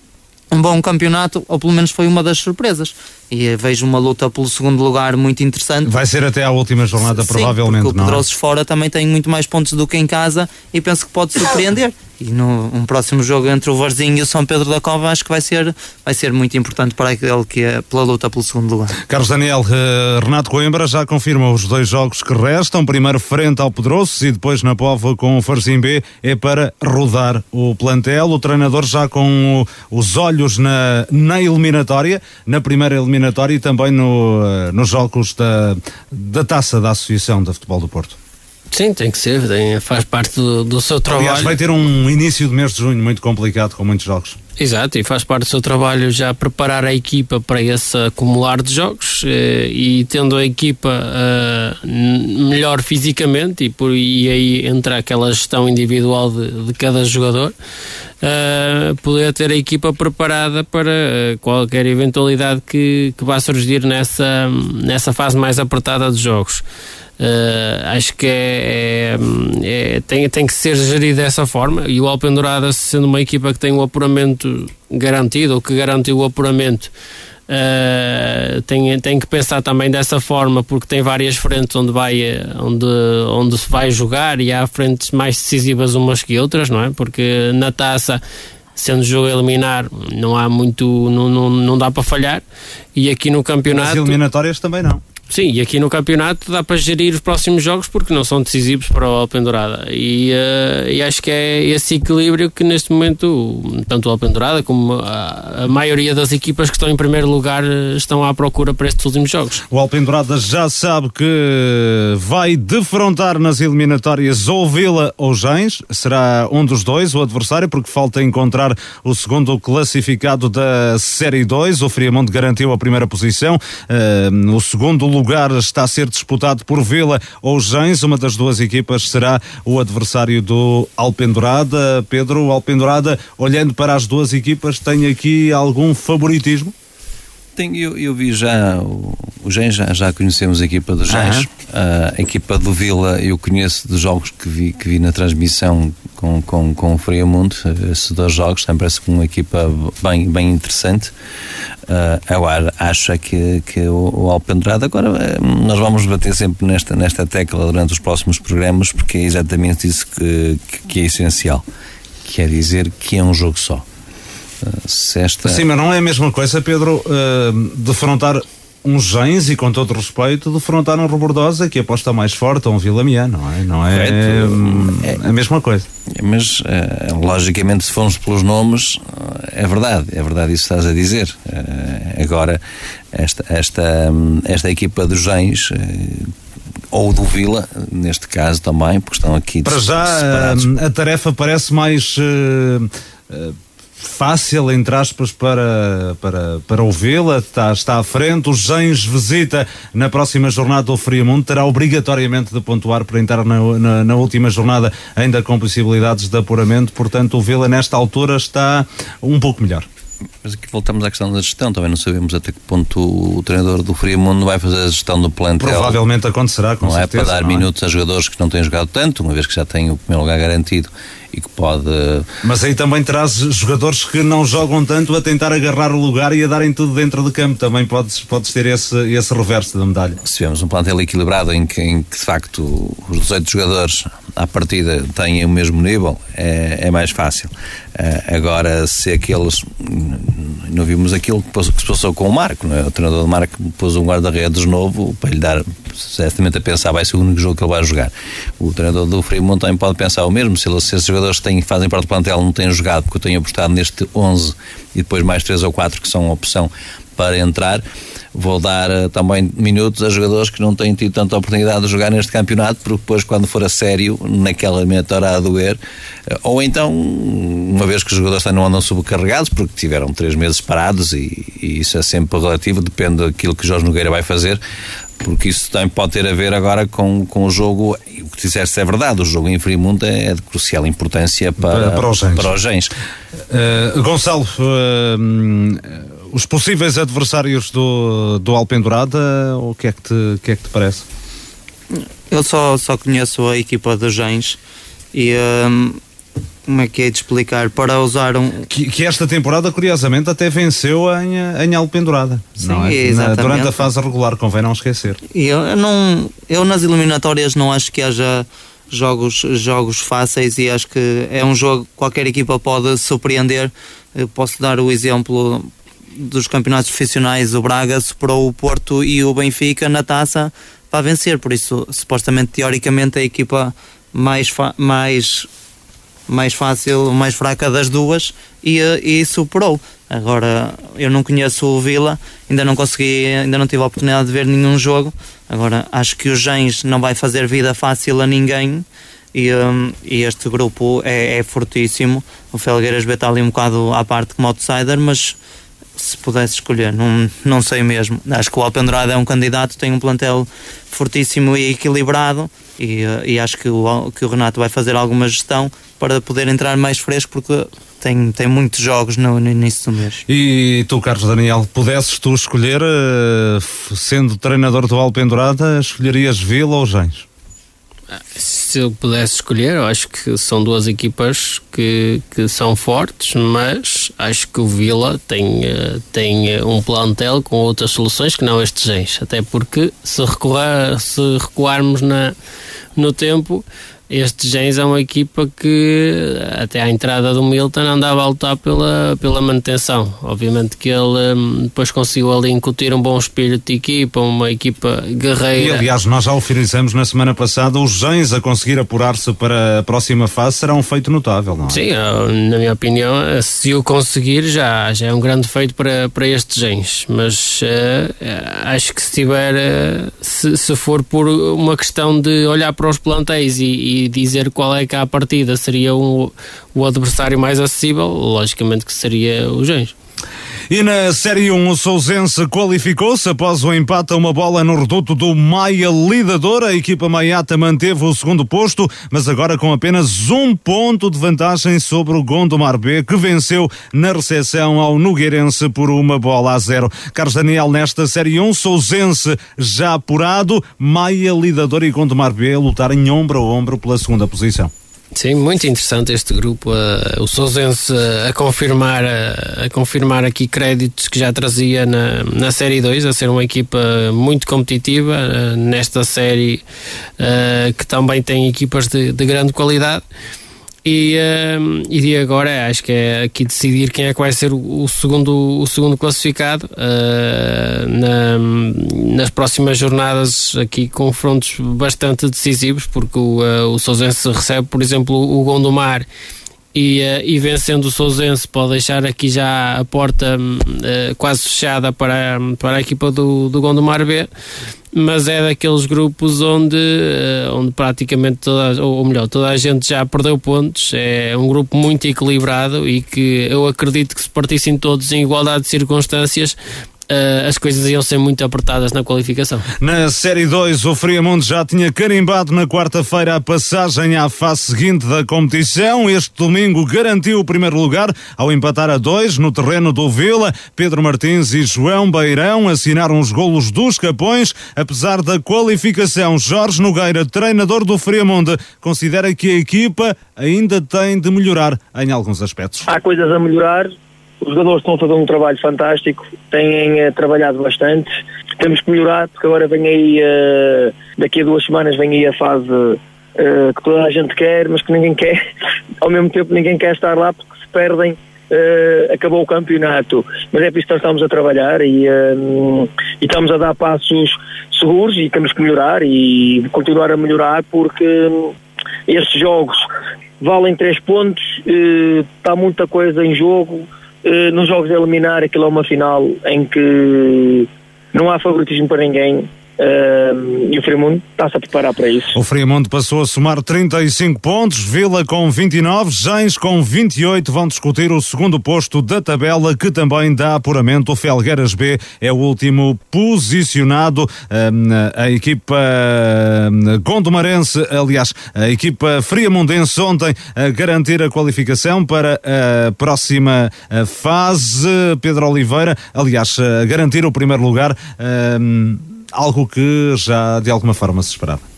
um bom campeonato, ou pelo menos foi uma das surpresas. E vejo uma luta pelo segundo lugar muito interessante. Vai ser até à última jornada, Sim, provavelmente, porque o é? Pedrosos fora também tem muito mais pontos do que em casa e penso que pode surpreender. E no um próximo jogo entre o Varzinho e o São Pedro da Cova acho que vai ser, vai ser muito importante para aquele que é pela luta pelo segundo lugar. Carlos Daniel, eh, Renato Coimbra já confirma os dois jogos que restam. Primeiro frente ao Pedroços e depois na Póvoa com o Farzim B. É para rodar o plantel. O treinador já com os olhos na, na eliminatória, na primeira eliminatória e também no, eh, nos jogos da, da taça da Associação de Futebol do Porto. Sim, tem que ser, tem, faz parte do, do seu trabalho. Aliás, vai ter um início de mês de junho muito complicado, com muitos jogos. Exato, e faz parte do seu trabalho já preparar a equipa para esse acumular de jogos eh, e tendo a equipa uh, melhor fisicamente e, por, e aí entra aquela gestão individual de, de cada jogador, uh, poder ter a equipa preparada para qualquer eventualidade que, que vá surgir nessa, nessa fase mais apertada dos jogos. Uh, acho que é, é, é, tem, tem que ser gerido dessa forma e o Alpendurada sendo uma equipa que tem o apuramento garantido ou que garantiu o apuramento uh, tem, tem que pensar também dessa forma porque tem várias frentes onde vai onde, onde se vai jogar e há frentes mais decisivas umas que outras, não é? Porque na taça sendo jogo a eliminar, não há muito, não, não, não dá para falhar. E aqui no campeonato. As eliminatórias também não. Sim, e aqui no campeonato dá para gerir os próximos jogos porque não são decisivos para o Alpendurada. E, uh, e acho que é esse equilíbrio que neste momento, tanto o Alpendurada como a, a, maioria das equipas que estão em primeiro lugar eh, estão à procura para estes últimos jogos. O Alpendurada já sabe que vai defrontar nas eliminatórias ou Vila ou Gens. Será um dos dois o adversário, porque falta encontrar o segundo classificado da Série 2. O Friamonte garantiu a primeira posição. Uh, o segundo lugar lugar está a ser disputado por Vila ou Gens. Uma das duas equipas será o adversário do Alpendurada. Pedro, Alpendurada, olhando para as duas equipas, tem aqui algum favoritismo? Tem, eu, eu, vi já o, o Gens, já, já conhecemos a equipa do Gens. A equipa do Vila eu conheço dos jogos que vi, que vi na transmissão com, com, com o Friamundo, esses dois jogos, também parece uma equipa bem, bem interessante. Uh, agora, acho que, que o, o Alpendrado, agora eh, nós vamos bater sempre nesta, nesta tecla durante os próximos programas, porque é exatamente isso que, que é essencial. Quer dizer que é um jogo só. Se esta... Sim, mas não é a mesma coisa, Pedro, uh, defrontar uns gens e com todo respeito defrontaram um Robordosa que aposta mais forte a um Vilamian, não é? Não é, é, a mesma coisa. Mas uh, logicamente se formos pelos nomes é verdade, é verdade isso que estás a dizer. Agora esta, esta, esta equipa dos gens ou do Vila, neste caso também, porque estão aqui Para já a tarefa parece mais fácil, entre aspas, para, para, para ouvi-la, está, está à frente. O Gens visita na próxima jornada o Friamundo, terá obrigatoriamente de pontuar para entrar na, na, na, última jornada, ainda com possibilidades de apuramento. Portanto, o Vila, nesta altura, está um pouco melhor. Mas aqui voltamos à questão da gestão, também não sabemos até que ponto o treinador do Friamundo vai fazer a gestão do plantel. Provavelmente acontecerá, com não certeza. é para dar minutos é? a jogadores que não têm jogado tanto, uma vez que já têm o primeiro lugar garantido e que pode. Mas aí também traz jogadores que não jogam tanto a tentar agarrar o lugar e a darem tudo dentro de campo. Também podes, podes ter esse, esse reverso da medalha. Se tivermos um plantel equilibrado em que, em que de facto os 18 jogadores à partida têm o mesmo nível, é, é mais fácil. Uh, agora, se aqueles. Não vimos aquilo que se passou com o Marco, não é? o treinador do Marco pôs um guarda-redes novo para lhe dar, certamente a pensar, vai ser o único jogo que ele vai jogar. O treinador do Fremont também pode pensar o mesmo, se, ele, se jogadores que têm, fazem parte do plantel não têm jogado, porque eu tenho apostado neste 11 e depois mais 3 ou 4 que são opção para entrar vou dar uh, também minutos a jogadores que não têm tido tanta oportunidade de jogar neste campeonato, porque depois, quando for a sério, naquela eliminatória a doer, uh, ou então, uma vez que os jogadores não andam subcarregados, porque tiveram três meses parados, e, e isso é sempre relativo, depende daquilo que Jorge Nogueira vai fazer, porque isso também pode ter a ver agora com, com o jogo, o que disseste é verdade, o jogo em Frimundo é de crucial importância para, para, para os gens. Para os gens. Uh, Gonçalo, uh, os possíveis adversários do, do Alpendurada, o que é que te, que é que te parece? Eu só, só conheço a equipa dos Gens e um, como é que é de explicar? Para usar um. Que, que, esta temporada, curiosamente, até venceu em, em Alpendurada. Sim, não é? exatamente. durante a fase regular, convém não esquecer. E eu, eu, não, eu nas eliminatórias não acho que haja jogos, jogos fáceis e acho que é um jogo que qualquer equipa pode surpreender. Eu posso dar o exemplo dos campeonatos profissionais, o Braga superou o Porto e o Benfica na taça para vencer. Por isso, supostamente, teoricamente, a equipa mais, mais, mais fácil, mais fraca das duas e, e superou. Agora, eu não conheço o Vila, ainda não consegui, ainda não tive a oportunidade de ver nenhum jogo. Agora, acho que o Gens não vai fazer vida fácil a ninguém e, um, e este grupo é, é, fortíssimo. O Felgueiras B está ali um bocado à parte como outsider, mas se pudesse escolher, não, não sei mesmo. Acho que o Alpendurado é um candidato, tem um plantel fortíssimo e equilibrado e, e acho que o, que o Renato vai fazer alguma gestão para poder entrar mais fresco porque tem, tem muitos jogos no, no início do mês. E tu, Carlos Daniel, pudesses tu escolher, eh, sendo treinador do Alpendurada, escolherias Vila ou Gens? Se eu pudesse escolher, eu acho que são duas equipas que, que são fortes, mas acho que o Vila tem, eh, tem eh, um plantel com outras soluções que não estes Gens. Até porque se, recuar, se recuarmos na, no tempo, este Gens é uma equipa que até à entrada do Milton andava a lutar pela, pela manutenção. Obviamente que ele um, depois conseguiu ali incutir um bom espírito de equipa, uma equipa guerreira. E aliás, nós já o na semana passada, os Gens a conseguir apurar-se para a próxima fase será um feito notável, não é? Sim, na minha opinião, se o conseguir já, já é um grande feito para, para estes Gens, mas uh, acho que se tiver, uh, se, se for por uma questão de olhar para os plantéis e, e dizer qual é que à partida seria um, o adversário mais acessível, logicamente que seria o Gens. E na Série 1, o Sousense qualificou-se após o empate a uma bola no reduto do Maia Lidador. A equipa maiata manteve o segundo posto, mas agora com apenas um ponto de vantagem sobre o Gondomar B, que venceu na recepção ao Nogueirense por uma bola a zero. Carlos Daniel, nesta Série 1, Sousense já apurado, Maia Lidador e Gondomar B lutarem ombro a ombro pela segunda posição. Sim, muito interessante este grupo. Uh, o Sousense uh, a confirmar, uh, a confirmar aqui créditos que já trazia na, na Série 2, a ser uma equipa muito competitiva nesta série que também tem equipas de, de grande qualidade. E, uh, e agora acho que é aqui decidir quem é que vai ser o, o segundo, o segundo classificado uh, na, nas próximas jornadas aqui confrontos bastante decisivos porque o, uh, o Sousense recebe por exemplo o Gondomar e, uh, e vencendo o Sousense pode deixar aqui já a porta uh, quase fechada para, para a equipa do, do Gondomar B mas é daqueles grupos onde, uh, onde praticamente toda, ou melhor, toda a gente já perdeu pontos. É um grupo muito equilibrado e que eu acredito que se partissem todos em igualdade de circunstâncias uh, as coisas iam ser muito apertadas na qualificação. Na Série 2, o Friamundo já tinha carimbado na quarta-feira a passagem à fase seguinte da competição. Este domingo garantiu o primeiro lugar ao empatar a dois no terreno do Vila. Pedro Martins e João Beirão assinaram os golos dos Capões. Apesar da qualificação, Jorge Nogueira, treinador do Friamundo, considera que a equipa ainda tem de melhorar em alguns aspectos. Há coisas a melhorar, os jogadores estão a fazer um trabalho fantástico, têm uh, trabalhado bastante. Temos que melhorar, porque agora vem aí, uh, daqui a duas semanas, vem aí a fase uh, que toda a gente quer, mas que ninguém [laughs] quer. Ao mesmo tempo, ninguém quer estar lá porque se perdem. acabou o campeonato, mas é por isso que nós estamos a trabalhar e, e estamos a dar passos seguros e temos que melhorar e continuar a melhorar porque estes jogos valem três pontos, está muita coisa em jogo, nos jogos de eliminar, aquilo é uma final em que não há favoritismo para ninguém. Uh, e o Fremont está-se a preparar para isso. O Fremont passou a somar 35 pontos, Vila com 29, Gens com 28 vão discutir o segundo posto da tabela que também dá apuramento. O Felgueiras B é o último posicionado. Uh, a equipa uh, Gondomarense, aliás, a equipa Friamundense ontem a garantir a qualificação para a próxima fase. Pedro Oliveira, aliás, a garantir o primeiro lugar algo que já de alguma forma se esperava.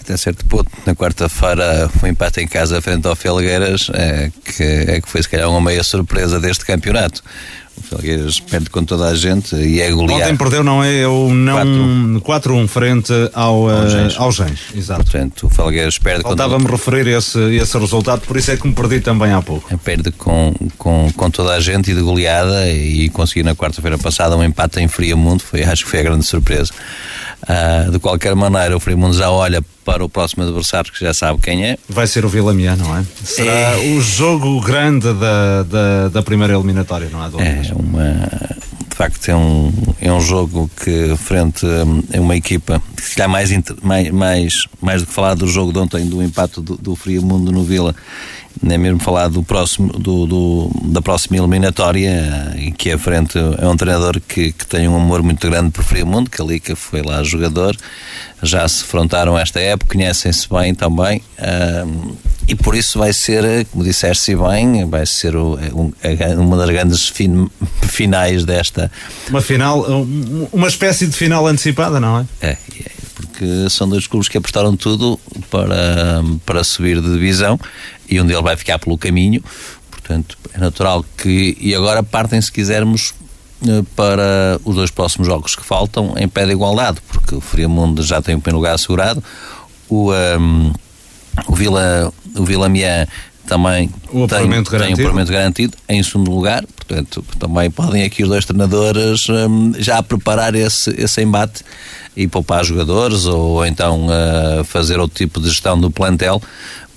Até certo ponto, na quarta-feira, o empate em casa frente ao Felgueiras é que, é que foi se calhar uma meia surpresa deste campeonato. O Felgueiras perde com toda a gente e é goleado. Ontem perdeu, não é? Eu não 4-1 frente ao, ao, Gens. ao Gens. Exato. Portanto, o Felgueiras perde Faltava-me com... referir esse, esse resultado, por isso é que me perdi também há pouco. Perde com, com, com toda a gente e de goleada e conseguiu na quarta-feira passada um empate em Fria Mundo, foi, acho que foi a grande surpresa. Uh, de qualquer maneira, o Frimundo já olha para o próximo adversário que já sabe quem é. Vai ser o Vilamian, não é? Será é... o jogo grande da, da, da primeira eliminatória, não é? É uma de facto é um, é um jogo que frente a uma equipa que se calhar mais, mais, mais, mais do que falar do jogo de ontem, do impacto do, do no Vila nem mesmo falar do próximo, do, do, da próxima eliminatória, e que é frente é um treinador que, que tem um amor muito grande por Friamundo, que ali que foi lá jogador, já se frontaram esta época, conhecem-se bem também, uh, e por isso vai ser, como disseste bem, vai ser o, um, uma das grandes fin, [laughs] finais desta. Uma final, uma espécie de final antecipada, não é? É, é porque são dois clubes que apostaram tudo para, para subir de divisão e um deles vai ficar pelo caminho. Portanto, é natural que. E agora partem, se quisermos, eh, para os dois próximos jogos que faltam em pé de igualdade, porque o Friamundo já tem o primeiro lugar assegurado, o, um, ehm, o Vila, o Vila Mian também o tem, tem um apuramento garantido em segundo lugar, portanto também podem aqui os dois treinadores um, já preparar esse, esse embate e poupar jogadores ou então uh, fazer outro tipo de gestão do plantel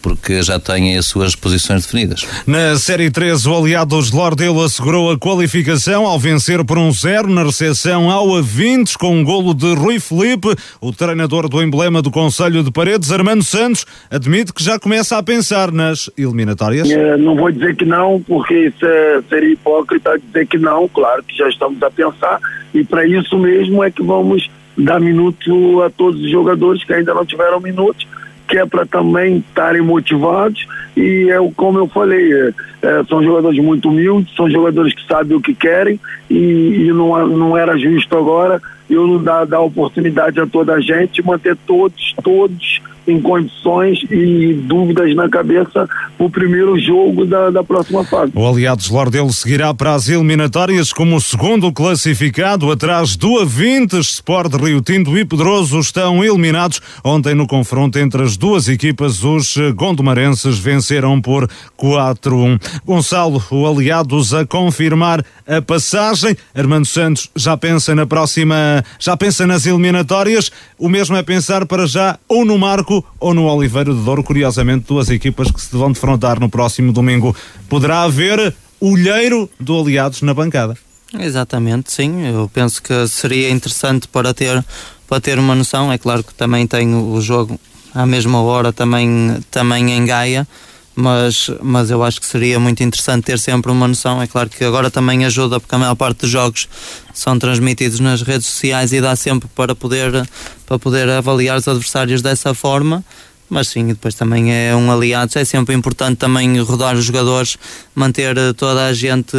porque já têm as suas posições definidas. Na Série 3, o Aliados Lordelo assegurou a qualificação ao vencer por um zero na recepção ao Avintes com um golo de Rui Felipe. O treinador do emblema do Conselho de Paredes, Armando Santos, admite que já começa a pensar nas eliminatórias. É, não vou dizer que não, porque isso é, seria hipócrita dizer que não. Claro que já estamos a pensar e para isso mesmo é que vamos dar minuto a todos os jogadores que ainda não tiveram minutos que é para também estarem motivados. E é como eu falei, é, é, são jogadores muito humildes, são jogadores que sabem o que querem e, e não, não era justo agora eu não dar, dar oportunidade a toda a gente, manter todos, todos em condições e dúvidas na cabeça o primeiro jogo da, da próxima fase. O Aliados Lordelo seguirá para as eliminatórias como o segundo classificado, atrás do Avintes, Sport Rio Tinto e Pedroso estão eliminados. Ontem no confronto entre as duas equipas, os gondomarenses venceram por 4-1. Gonçalo, o Aliados a confirmar a passagem. Armando Santos já pensa na próxima, já pensa nas eliminatórias. O mesmo é pensar para já ou no Marco ou no Oliveira de Douro, curiosamente, duas equipas que se vão defrontar no próximo domingo. Poderá haver olheiro do Aliados na bancada. Exatamente, sim. Eu penso que seria interessante para ter, para ter uma noção. É claro que também tenho o jogo à mesma hora também, também em Gaia mas, mas eu acho que seria muito interessante ter sempre uma noção. É claro que agora também ajuda, porque a maior parte dos jogos são transmitidos nas redes sociais e dá sempre para poder, para poder avaliar os adversários dessa forma. Mas sim, depois também é um aliado. É sempre importante também rodar os jogadores, manter toda a gente,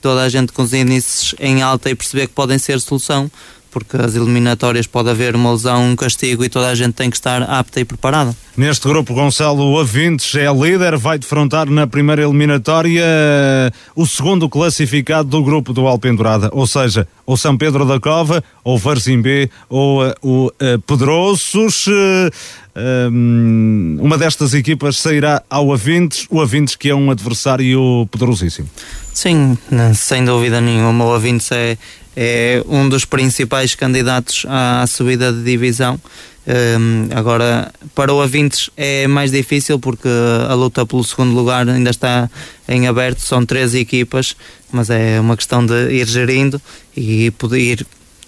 toda a gente com os índices em alta e perceber que podem ser solução porque as eliminatórias pode haver uma lesão, um castigo e toda a gente tem que estar apta e preparada. Neste grupo, Gonçalo Avintes é líder, vai defrontar na primeira eliminatória o segundo classificado do grupo do Alpendurada, ou seja, o São Pedro da Cova, ou Varzimbé, ou uh, o uh, Pedroços. Uh, uma destas equipas sairá ao Avintes, o Avintes que é um adversário poderosíssimo. Sim, sem dúvida nenhuma, o Avintes é, é um dos principais candidatos à subida de divisão. Um, agora, para o Avintes é mais difícil porque a luta pelo segundo lugar ainda está em aberto, são três equipas, mas é uma questão de ir gerindo e poder ir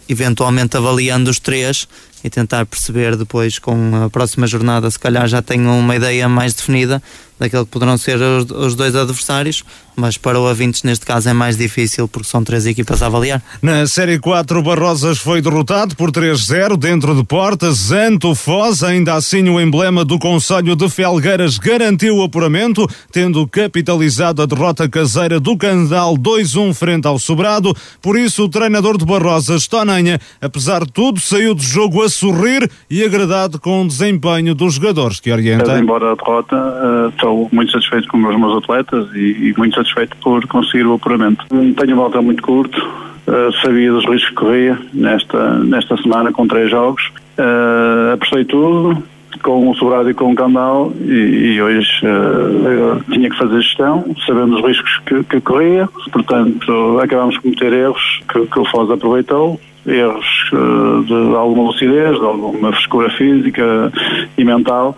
eventualmente avaliando os três e tentar perceber depois com a próxima jornada, se calhar já tenham uma ideia mais definida daquilo que poderão ser os, os dois adversários, mas para o Avintes neste caso é mais difícil porque são três equipas a avaliar. Na Série 4, o Barrosas foi derrotado por 3-0 dentro de portas. Zanto Foz, ainda assim o emblema do Conselho de Felgueiras garantiu o apuramento, tendo capitalizado a derrota caseira do Candal 2-1 frente ao Sobrado. Por isso, o treinador de Barrosas, Tonanha, apesar de tudo, saiu do jogo a sorrir e agradado com o desempenho dos jogadores que orientam. Embora a derrota, uh, estou muito satisfeito com os meus atletas e, e muito satisfeito por conseguir o apuramento. Tenho uma volta muito curto, uh, sabia dos riscos que corria nesta, nesta semana com três jogos, uh, apostei tudo, com o Sobrado e com o Candal e, e hoje uh, tinha que fazer gestão, sabendo os riscos que, que corria, portanto acabámos de cometer erros que, que o Foz aproveitou, erros de alguma lucidez, de alguma frescura física e mental,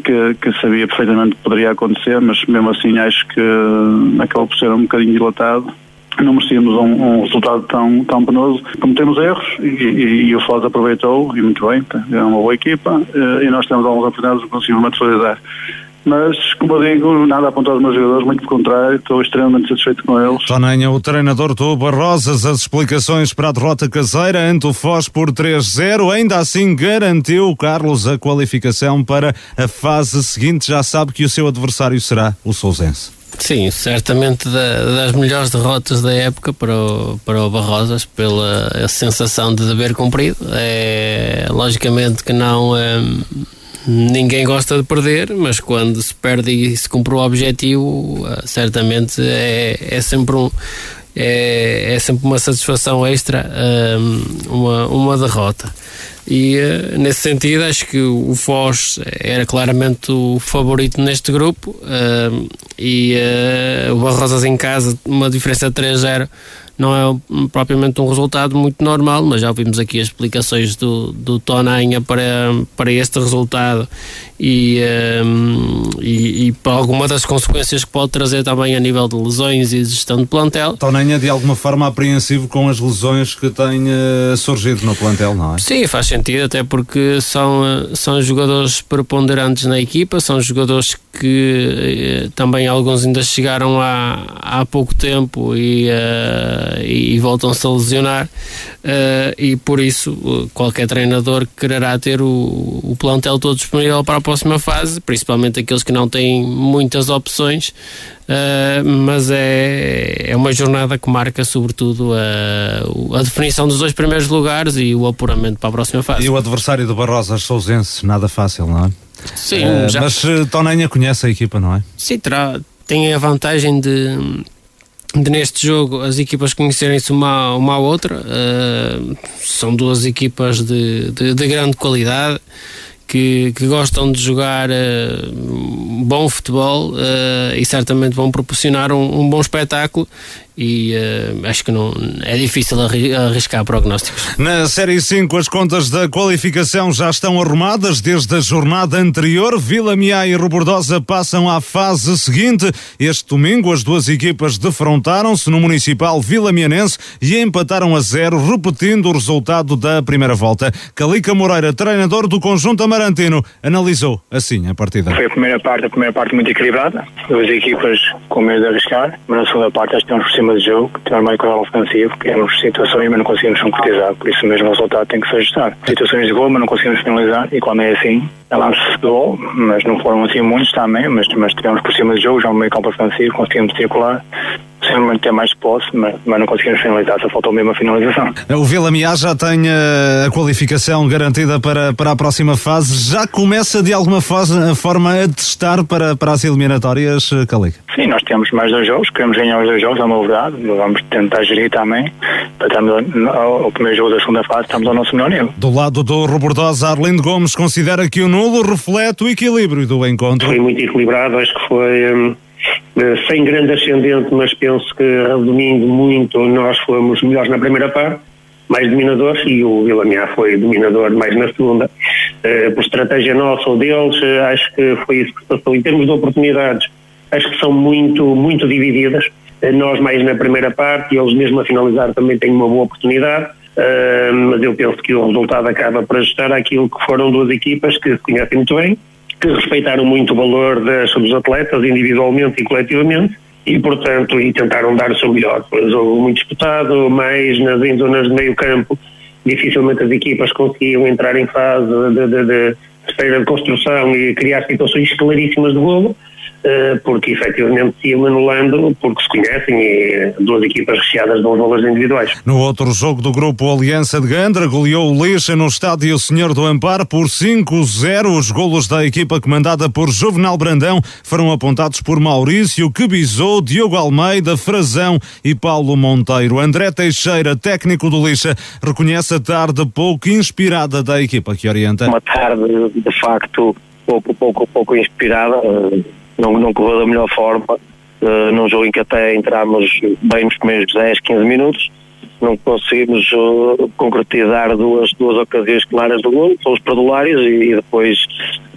que, que, sabia perfeitamente que poderia acontecer, mas mesmo assim acho que acabou por ser um bocadinho dilatado. Não merecíamos um, um resultado tão, tão penoso. Cometemos erros e, e, e o Foz aproveitou, e muito bem, é uma boa equipa, e nós temos alguns oportunidades que conseguimos materializar mas, como eu digo, nada apontado aos meus jogadores, muito pelo contrário, estou extremamente satisfeito com eles. Tonanha, o treinador do Barrosas, as explicações para a derrota caseira ante o Foz por 3-0, ainda assim garantiu, Carlos, a qualificação para a fase seguinte, já sabe que o seu adversário será o Sousense. Sim, certamente da, das melhores derrotas da época para o, para o Barrosas, pela sensação de dever cumprido. É, logicamente que não. É, ninguém gosta de perder, mas quando se perde e se cumpre o objetivo, eh, certamente é, é sempre um. É, é sempre uma satisfação extra um, uma, uma derrota. E uh, nesse sentido, acho que o Foz era claramente o favorito neste grupo. E uh, o Barrosas em casa, uma diferença de 3-0 não é propriamente um resultado muito normal, mas já vimos aqui as explicações do, do Tonanha para, para este resultado e, um, e, e, para alguma das consequências que pode trazer também a nível de lesões e gestão de plantel. Tonanha de alguma forma apreensivo com as lesões que têm uh, surgido no plantel, não é? Sim, faz sentido, até porque são, eh, são jogadores preponderantes na equipa, são jogadores que uh, também alguns ainda chegaram há, há pouco tempo e uh, e, voltam-se a lesionar uh, e por isso qualquer treinador quererá ter o, o plantel todo disponível para a próxima fase, principalmente aqueles que não têm muitas opções, uh, mas é, é uma jornada que marca sobretudo a, a definição dos dois primeiros lugares e o apuramento para a próxima fase. E o adversário do Barrosas Sousense, nada fácil, não é? Sim, uh, já... mas Tonenha conhece a equipa, não é? Sim, terá, tem a vantagem de de neste jogo as equipas conhecerem-se uma, uma à outra. Uh, são duas equipas de, de, de grande qualidade que, que, gostam de jogar uh, bom futebol uh, e certamente vão proporcionar um, um bom espetáculo e uh, acho que não é difícil arriscar prognósticos. Na Série 5 as contas da qualificação já estão arrumadas desde a jornada anterior. Vila Miá e Robordosa passam à fase seguinte. Este domingo as duas equipas defrontaram-se no Municipal Vila Mianense e empataram a zero, repetindo o resultado da primeira volta. Calica Moreira, treinador do conjunto amarantino, analisou assim a partida. Foi a primeira parte, a primeira parte muito equilibrada, duas equipas com medo de arriscar, mas na segunda parte acho que cima de jogo, tivemos mais quadro ofensivo, criamos situações, mas não conseguimos concretizar. Por isso mesmo o resultado tem que se ajustar. Situações de gol, mas não conseguimos finalizar. E quando é assim, é de gol, mas não foram assim muitos também, mas, mas tivemos por cima de jogo, já um meio campo ofensivo, conseguimos circular sempre ter mais posse, mas, mas não conseguimos finalizar, só faltou mesmo a finalização. O Vila Miá já tem eh, a qualificação garantida para, para a próxima fase, já começa de alguma fase, forma a testar para, para as eliminatórias, eh, Calic? Sim, nós temos mais dois jogos, queremos ganhar os dois jogos, é uma verdade, vamos tentar gerir também, para estarmos o primeiro jogo da segunda fase, estamos ao nosso melhor nível. Do lado do Robordosa, Arlindo Gomes considera que o nulo reflete o equilíbrio do encontro. Foi muito equilibrado, acho que foi... Hum eh, sem grande ascendente, mas penso que resumindo muito, nós fomos melhores na primeira parte, mais dominadores, e o Vilamiá foi dominador mais na segunda. Uh, por estratégia nossa ou deles, uh, acho que foi isso que se passou. Em termos de oportunidades, acho que são muito, muito divididas. Uh, nós mais na primeira parte, e eles mesmo a finalizar também têm uma boa oportunidade. mas eu penso que o resultado acaba por ajustar àquilo que foram duas equipas que se conhecem muito bem, que respeitaram muito o valor das, dos atletas individualmente e coletivamente e, portanto, e tentaram dar o seu melhor. Foi um jogo muito disputado, mas nas em zonas de meio campo dificilmente as equipas conseguiam entrar em fase de, de, de, de, de construção e criar situações claríssimas de golo. Eh, porque efetivamente se iam anulando, porque se conhecem e duas equipas recheadas de bons valores individuais. No outro jogo do grupo, Aliança de Gandra goleou o Lixa no estádio Senhor do Amparo por 5-0. Os golos da equipa comandada por Juvenal Brandão foram apontados por Maurício Quebizou, Diogo Almeida, Frazão e Paulo Monteiro. André Teixeira, técnico do Lixa, reconhece a tarde pouco inspirada da equipa que orienta. Uma tarde, de facto, pouco, pouco, pouco inspirada não, não correu da melhor forma, uh, num jogo em que até entramos bem nos primeiros 10, 15 minutos, não conseguimos uh, concretizar duas, duas ocasiões claras do gol, são os perdulários e, e depois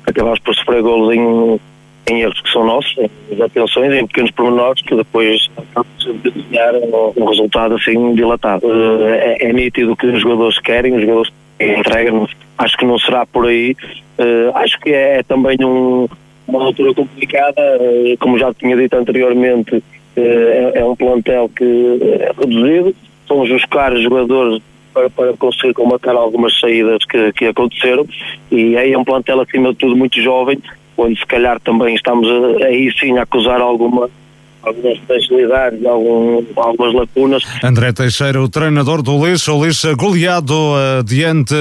acabamos por sofrer golos em, em erros que são nossos, em atenções, em pequenos pormenores que depois acabamos de desenhar um, um, resultado assim dilatado. Uh, é, é nítido que os jogadores querem, os jogadores entregam, acho que não será por aí. Uh, acho que é, é também um, uma altura complicada, uh, como já tinha dito anteriormente, é, é, um plantel que é reduzido, fomos buscar jogadores para, para conseguir combater algumas saídas que, que aconteceram. E aí é um plantel acima de tudo muito jovem, onde se calhar também estamos aí sim a acusar alguma algumas fragilidades, algum, algumas lacunas. André Teixeira, o treinador do Lixo, o Lixo goleado uh, diante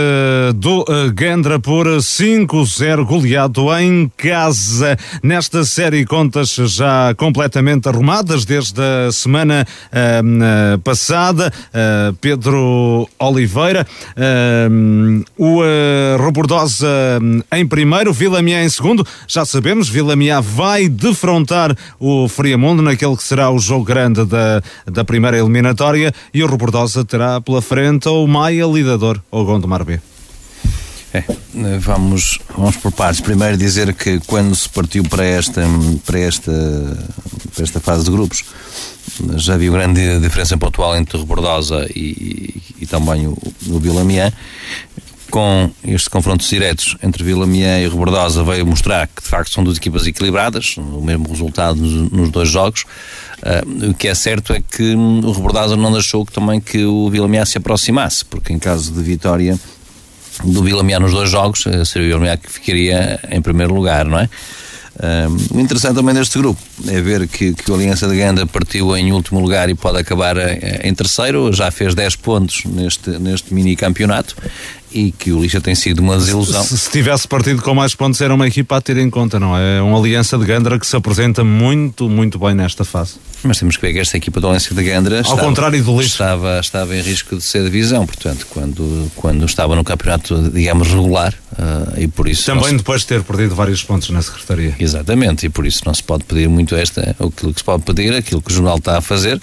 do uh, Gendra por 5-0, goleado em casa. Nesta série, contas já completamente arrumadas desde a semana uh, passada. Pedro Oliveira, o uh, Robordosa em primeiro, Vila Miá em segundo. Já sabemos, Vila Miá vai defrontar o Friamundo naquele que será o jogo grande da, da primeira eliminatória e o Robordosa terá pela frente o Maia lidador, o Gondomar B. É, vamos, vamos por partes. Primeiro dizer que quando se partiu para esta, para esta, para esta fase de grupos, já havia grande diferença pontual entre Rebordosa e, e, também o, o Vilamiã com estes confrontos diretos entre Vila e Rebordosa veio mostrar que de facto são duas equipas equilibradas, o mesmo resultado nos, dois jogos. Uh, o que é certo é que o Rebordosa não deixou que, também que o Vila Miã se aproximasse, porque em caso de vitória do Vila nos dois jogos, eh, seria o Vila que ficaria em primeiro lugar, não é? Um, o interessante também deste grupo é ver que, que o Aliança de Ganda partiu em último lugar e pode acabar eh, em terceiro, já fez 10 pontos neste, neste mini campeonato e que o Lixa tem sido uma desilusão. Se, se, tivesse partido com mais pontos, era uma equipa a ter em conta, não é? É uma aliança de Gandra que se apresenta muito, muito bem nesta fase. Mas temos que ver que esta equipa do Aliança de Gandra Ao estava, contrário do Lixa. Estava, estava em risco de ser divisão, portanto, quando, quando estava no campeonato, digamos, regular, uh, e por isso... Também se... depois de ter perdido vários pontos na Secretaria. Exatamente, e por isso não se pode pedir muito esta, aquilo que se pode pedir, aquilo que o jornal está a fazer,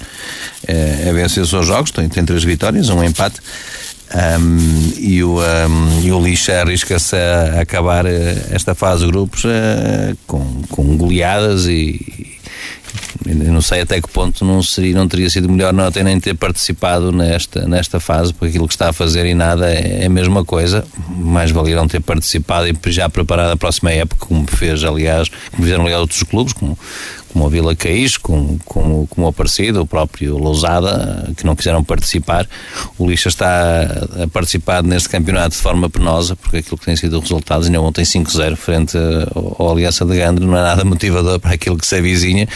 é, é vencer os seus jogos, tem, tem três vitórias, um empate, um, e, o, um, e o Lixa arrisca-se a acabar eh, esta fase de grupos uh, com, com goleadas e, eu não sei até que ponto não, seria, não teria sido melhor não ter nem ter participado nesta, nesta fase, porque aquilo que está a fazer e nada é, é a mesma coisa. Mais valia não ter participado e já preparado a próxima época, como fez, aliás, como fizeram aliás outros clubes, como, como a Vila Caís, como, como, como o Aparecido, o próprio Lousada, que não quiseram participar. O Lixa está a participar neste campeonato de forma penosa, porque aquilo que tem sido o resultado, ainda ontem 5-0 frente ao Aliança de Gandre, não é nada motivador para aquilo que se avizinha.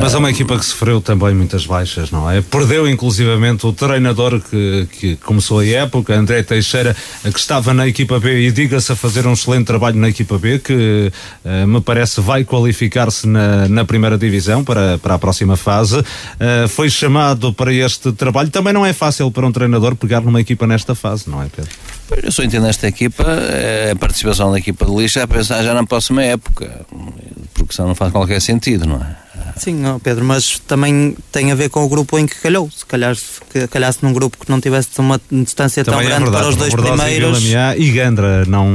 Mas é uma equipa que sofreu também muitas baixas, não é? Perdeu inclusivamente o treinador que, que começou a época, André Teixeira, que estava na equipa B e diga-se a fazer um excelente trabalho na equipa B, que uh, me parece vai qualificar-se na, na primeira divisão para, para a próxima fase. Uh, foi chamado para este trabalho. Também não é fácil para um treinador pegar numa equipa nesta fase, não é, Pedro? Eu só entendo esta equipa, eh, a participação da equipa de lixa é a pensar já na próxima época, porque senão não faz qualquer sentido, não é? Sim, Pedro, mas também tem a ver com o grupo em que calhou. Se calhar se calhasse num grupo que não tivesse uma distância também tão é grande verdade, para os dois primeiros. E, e Gandra não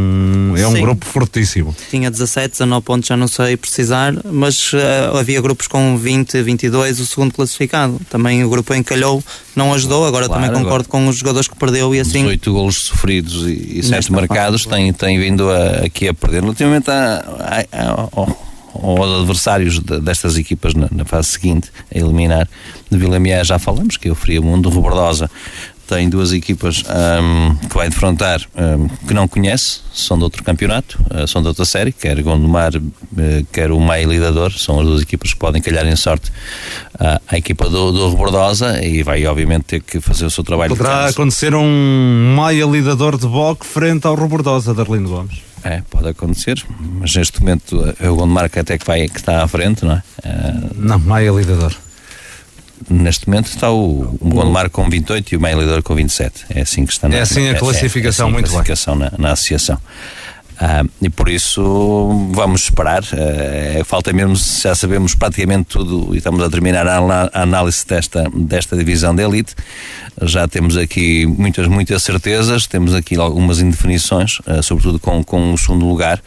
é um Sim. grupo fortíssimo. Tinha 17, 19 pontos, já não sei precisar, mas uh, havia grupos com 20, 22, o segundo classificado. Também o grupo em que calhou não ajudou. Agora claro, também concordo agora, com os jogadores que perdeu e assim. 18 golos sofridos e, e 7 marcados têm, têm vindo a, aqui a perder. Relativamente a, a, a aos adversários de, destas equipas na, fase seguinte a eliminar. De Vila Mié já falamos, que é o Friamundo, Robordosa tem duas equipas um, que vai defrontar um, que não conhece, são de outro campeonato, uh, são de outra série, quer Gondomar, uh, quer o Maia Lidador, são as duas equipas que podem calhar em sorte uh, a equipa do, do Rebordosa e vai obviamente ter que fazer o seu trabalho. Poderá acontecer um Maia Lidador de Boque frente ao Rebordosa, Darlino Gomes. É, pode acontecer, mas neste momento é o Gondomar que até que, vai, que está à frente, não é? Não, Maia Lidador neste momento está o, o Gondomar com 28 e o Meia com 27. É assim que está na, É assim a classificação, é, é assim muito a classificação na, na, associação. Uh, e por isso vamos esperar. Uh, falta mesmo, já sabemos praticamente tudo e estamos a terminar a, análise desta, desta divisão de elite. Já temos aqui muitas, muitas certezas, temos aqui algumas indefinições, uh, sobretudo com, com o segundo lugar.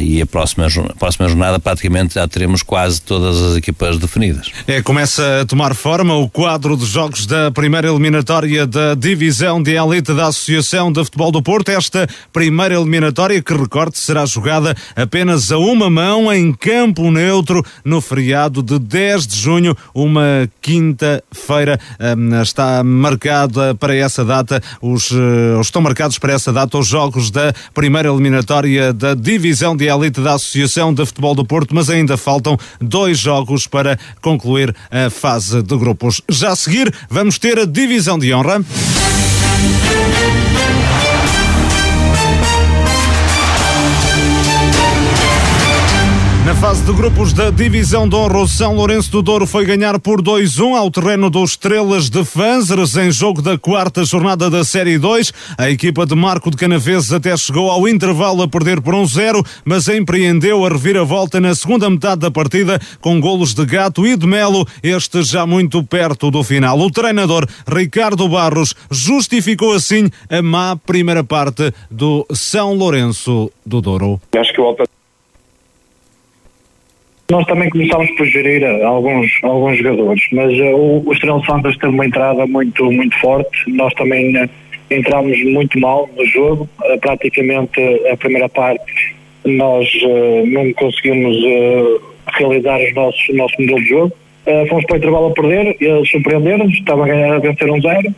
e a próxima, a próxima jornada praticamente já teremos quase todas as equipas definidas. É, começa a tomar forma o quadro de jogos da primeira eliminatória da divisão de elite da Associação de Futebol do Porto. Esta primeira eliminatória eliminatória que, recorde, será jogada apenas a uma mão em campo neutro no feriado de 10 de junho, uma quinta-feira. Hum, está marcada para essa data, os, uh, estão marcados para essa data os jogos da primeira eliminatória da divisão de elite da Associação de Futebol do Porto, mas ainda faltam dois jogos para concluir a fase de grupos. Já a seguir, vamos ter a divisão de honra. Na fase de grupos da divisão de honra, o São Lourenço do Douro foi ganhar por 2-1 ao terreno dos Estrelas de Fanzers em jogo da quarta jornada da Série 2. A equipa de Marco de Canaveses até chegou ao intervalo a perder por 1-0, mas empreendeu a reviravolta na segunda metade da partida com golos de Gato e de Melo, este já muito perto do final. O treinador Ricardo Barros justificou assim a má primeira parte do São Lourenço do Douro. Acho que o nós também começámos por gerir alguns, alguns jogadores, mas uh, o, o Estrela Santos teve uma entrada muito, muito forte. Nós também uh, entramos muito mal no jogo. Uh, praticamente a primeira parte nós não conseguimos realizar os nossos, o nosso modelo de jogo. fomos para o intervalo a perder, eles surpreenderam-nos, estavam a ganhar a vencer um zero.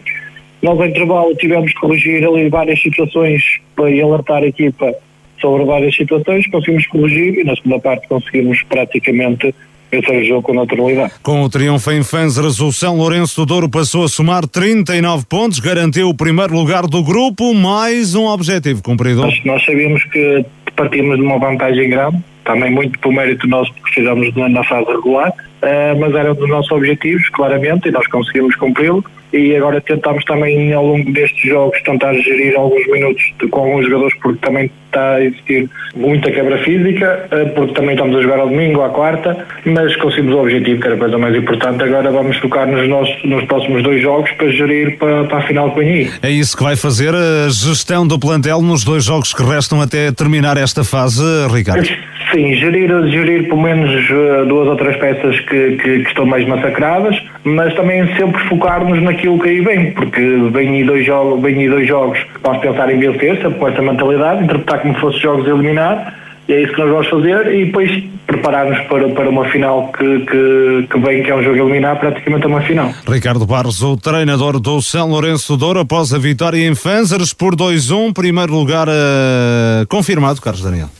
Nós, em intervalo, tivemos que corrigir ali várias situações para alertar a equipa sobre várias situações, conseguimos corrigir e na segunda parte conseguimos praticamente vencer o jogo com naturalidade. Com o triunfo em Fanzras, o São Lourenço do Douro passou a somar 39 pontos, garantiu o primeiro lugar do grupo, mais um objetivo cumprido. Nós, nós sabíamos que partíamos de uma vantagem grande, também muito por mérito nosso, porque fizemos na fase regular, uh, mas era um dos nossos objetivos, claramente, e nós conseguimos cumpri-lo e agora tentamos também ao longo destes jogos tentar gerir alguns minutos de, com alguns jogadores porque também está a existir muita quebra física, eh, porque também estamos a jogar ao domingo, à quarta, mas conseguimos o objetivo, que era a coisa mais importante. Agora vamos focar nos, nossos, nos próximos dois jogos para gerir para, para a final vem aí. É isso que vai fazer a gestão do plantel nos dois jogos que restam até terminar esta fase, Ricardo? [laughs] Sim, gerir, gerir pelo menos eh, duas ou três peças que, que, que estão mais massacradas, mas também sempre focar-nos naquilo aquilo que aí vem, porque vem aí dois jogos, vem aí dois jogos, vamos pensar em vencer, sempre com essa mentalidade, interpretar como fossem jogos a eliminar, e é isso que nós vamos fazer, e depois preparar-nos para, para uma final que, que, que vem, que é um jogo a eliminar, praticamente uma final. Ricardo Barros, o treinador do São Lourenço Douro, após a vitória em Fanzers por 2-1, primeiro lugar uh, confirmado, Carlos Daniel.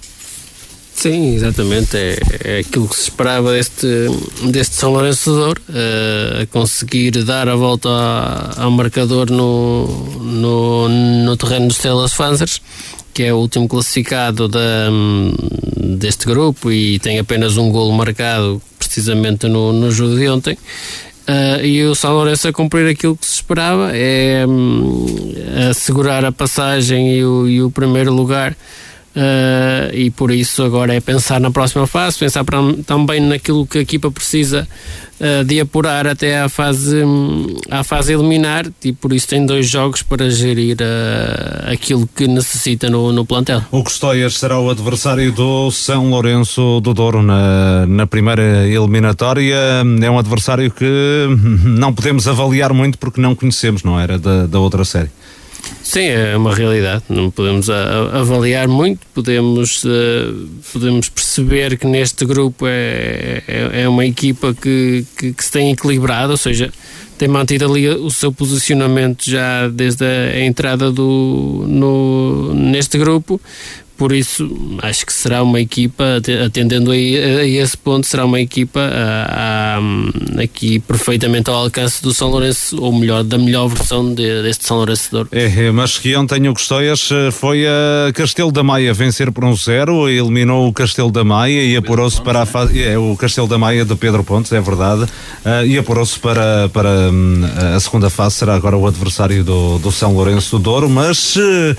Sim, exatamente. É, é aquilo que se esperava deste, deste São Lourenço de Douro, uh, a conseguir dar a volta ao marcador no, no, no terreno dos Stelas Fanzers, que é o último classificado da, deste grupo e tem apenas um golo marcado precisamente no, no jogo de ontem. Uh, e o São Lourenço a cumprir aquilo que se esperava, é um, assegurar a passagem e o, e o primeiro lugar Uh, e por isso agora é pensar na próxima fase, pensar também naquilo que a equipa precisa uh, de apurar até à fase, à fase eliminar e por isso tem dois jogos para gerir uh, aquilo que necessita no, no plantel. O Custóias será o adversário do São Lourenço do Douro na, na primeira eliminatória. É um adversário que não podemos avaliar muito porque não conhecemos, não era? Da, da outra série. Sim, é uma realidade. Não podemos avaliar muito, podemos, uh, podemos perceber que neste grupo é, é, é uma equipa que, que, que, se tem equilibrado, ou seja, tem mantido ali o seu posicionamento já desde a entrada do, no, neste grupo, por isso, acho que será uma equipa, atendendo a, a esse ponto, será uma equipa a, a, aqui perfeitamente ao alcance do São Lourenço, ou melhor, da melhor versão de, deste São Lourenço de Douro. É, é, mas que ontem o Custóias eh, foi a Castelo da Maia vencer por um zero, eliminou o Castelo da Maia e apurou-se para a fase. É o Castelo da Maia de Pedro Pontes, é verdade, uh, e apurou-se para, para um, a segunda fase, será agora o adversário do, do São Lourenço do Douro, mas uh,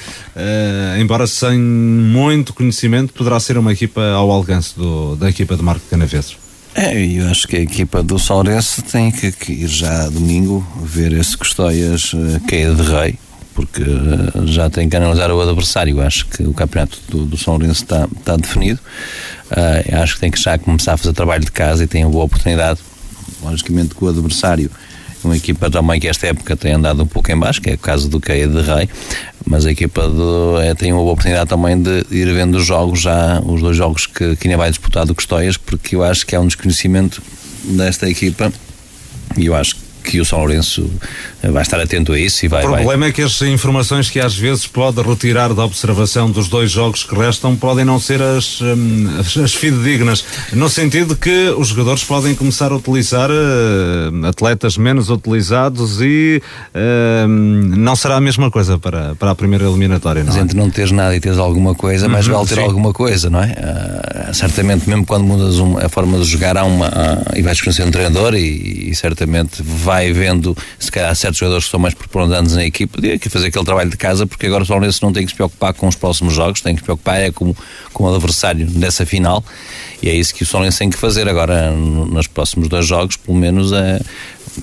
embora sem muito conhecimento, poderá ser uma equipa ao alcance do, da equipa de Marco Canaveses. É, eu acho que a equipa do Saurense tem que, que ir já domingo ver esse Custóias uh, de rei, porque uh, já tem que analisar o adversário. Acho que o campeonato do, do Lourenço está, está definido. Uh, acho que tem que já começar a fazer trabalho de casa e tem uma boa oportunidade. Logicamente que o adversário uma equipa também que esta época tem andado um pouco em baixo, que é o caso do Caia de Rei, mas a equipa do, é, tem uma boa oportunidade também de ir vendo os jogos já, os dois jogos que, que ainda vai disputar do Custóias, porque eu acho que há um desconhecimento desta equipa e eu acho que o São Lourenço vai estar atento a isso e vai. O problema vai... é que as informações que às vezes pode retirar da observação dos dois jogos que restam podem não ser as, hum, as, as fidedignas, no sentido que os jogadores podem começar a utilizar uh, atletas menos utilizados e uh, não será a mesma coisa para, para a primeira eliminatória. Não Mas é? entre não teres nada e teres alguma coisa, uhum, vale ter sim. alguma coisa, não é? Uh, certamente, mesmo quando mudas uma, a forma de jogar, há uma, e vais conhecer um treinador e, e certamente vai vendo se calhar certos jogadores que são mais preponderantes na equipa, de que fazer aquele trabalho de casa, porque agora o Palmeiras não tem que se preocupar com os próximos jogos, tem que se preocupar é com, com o adversário dessa final, e é isso que o Solense tem que fazer agora nos próximos dois jogos, pelo menos é,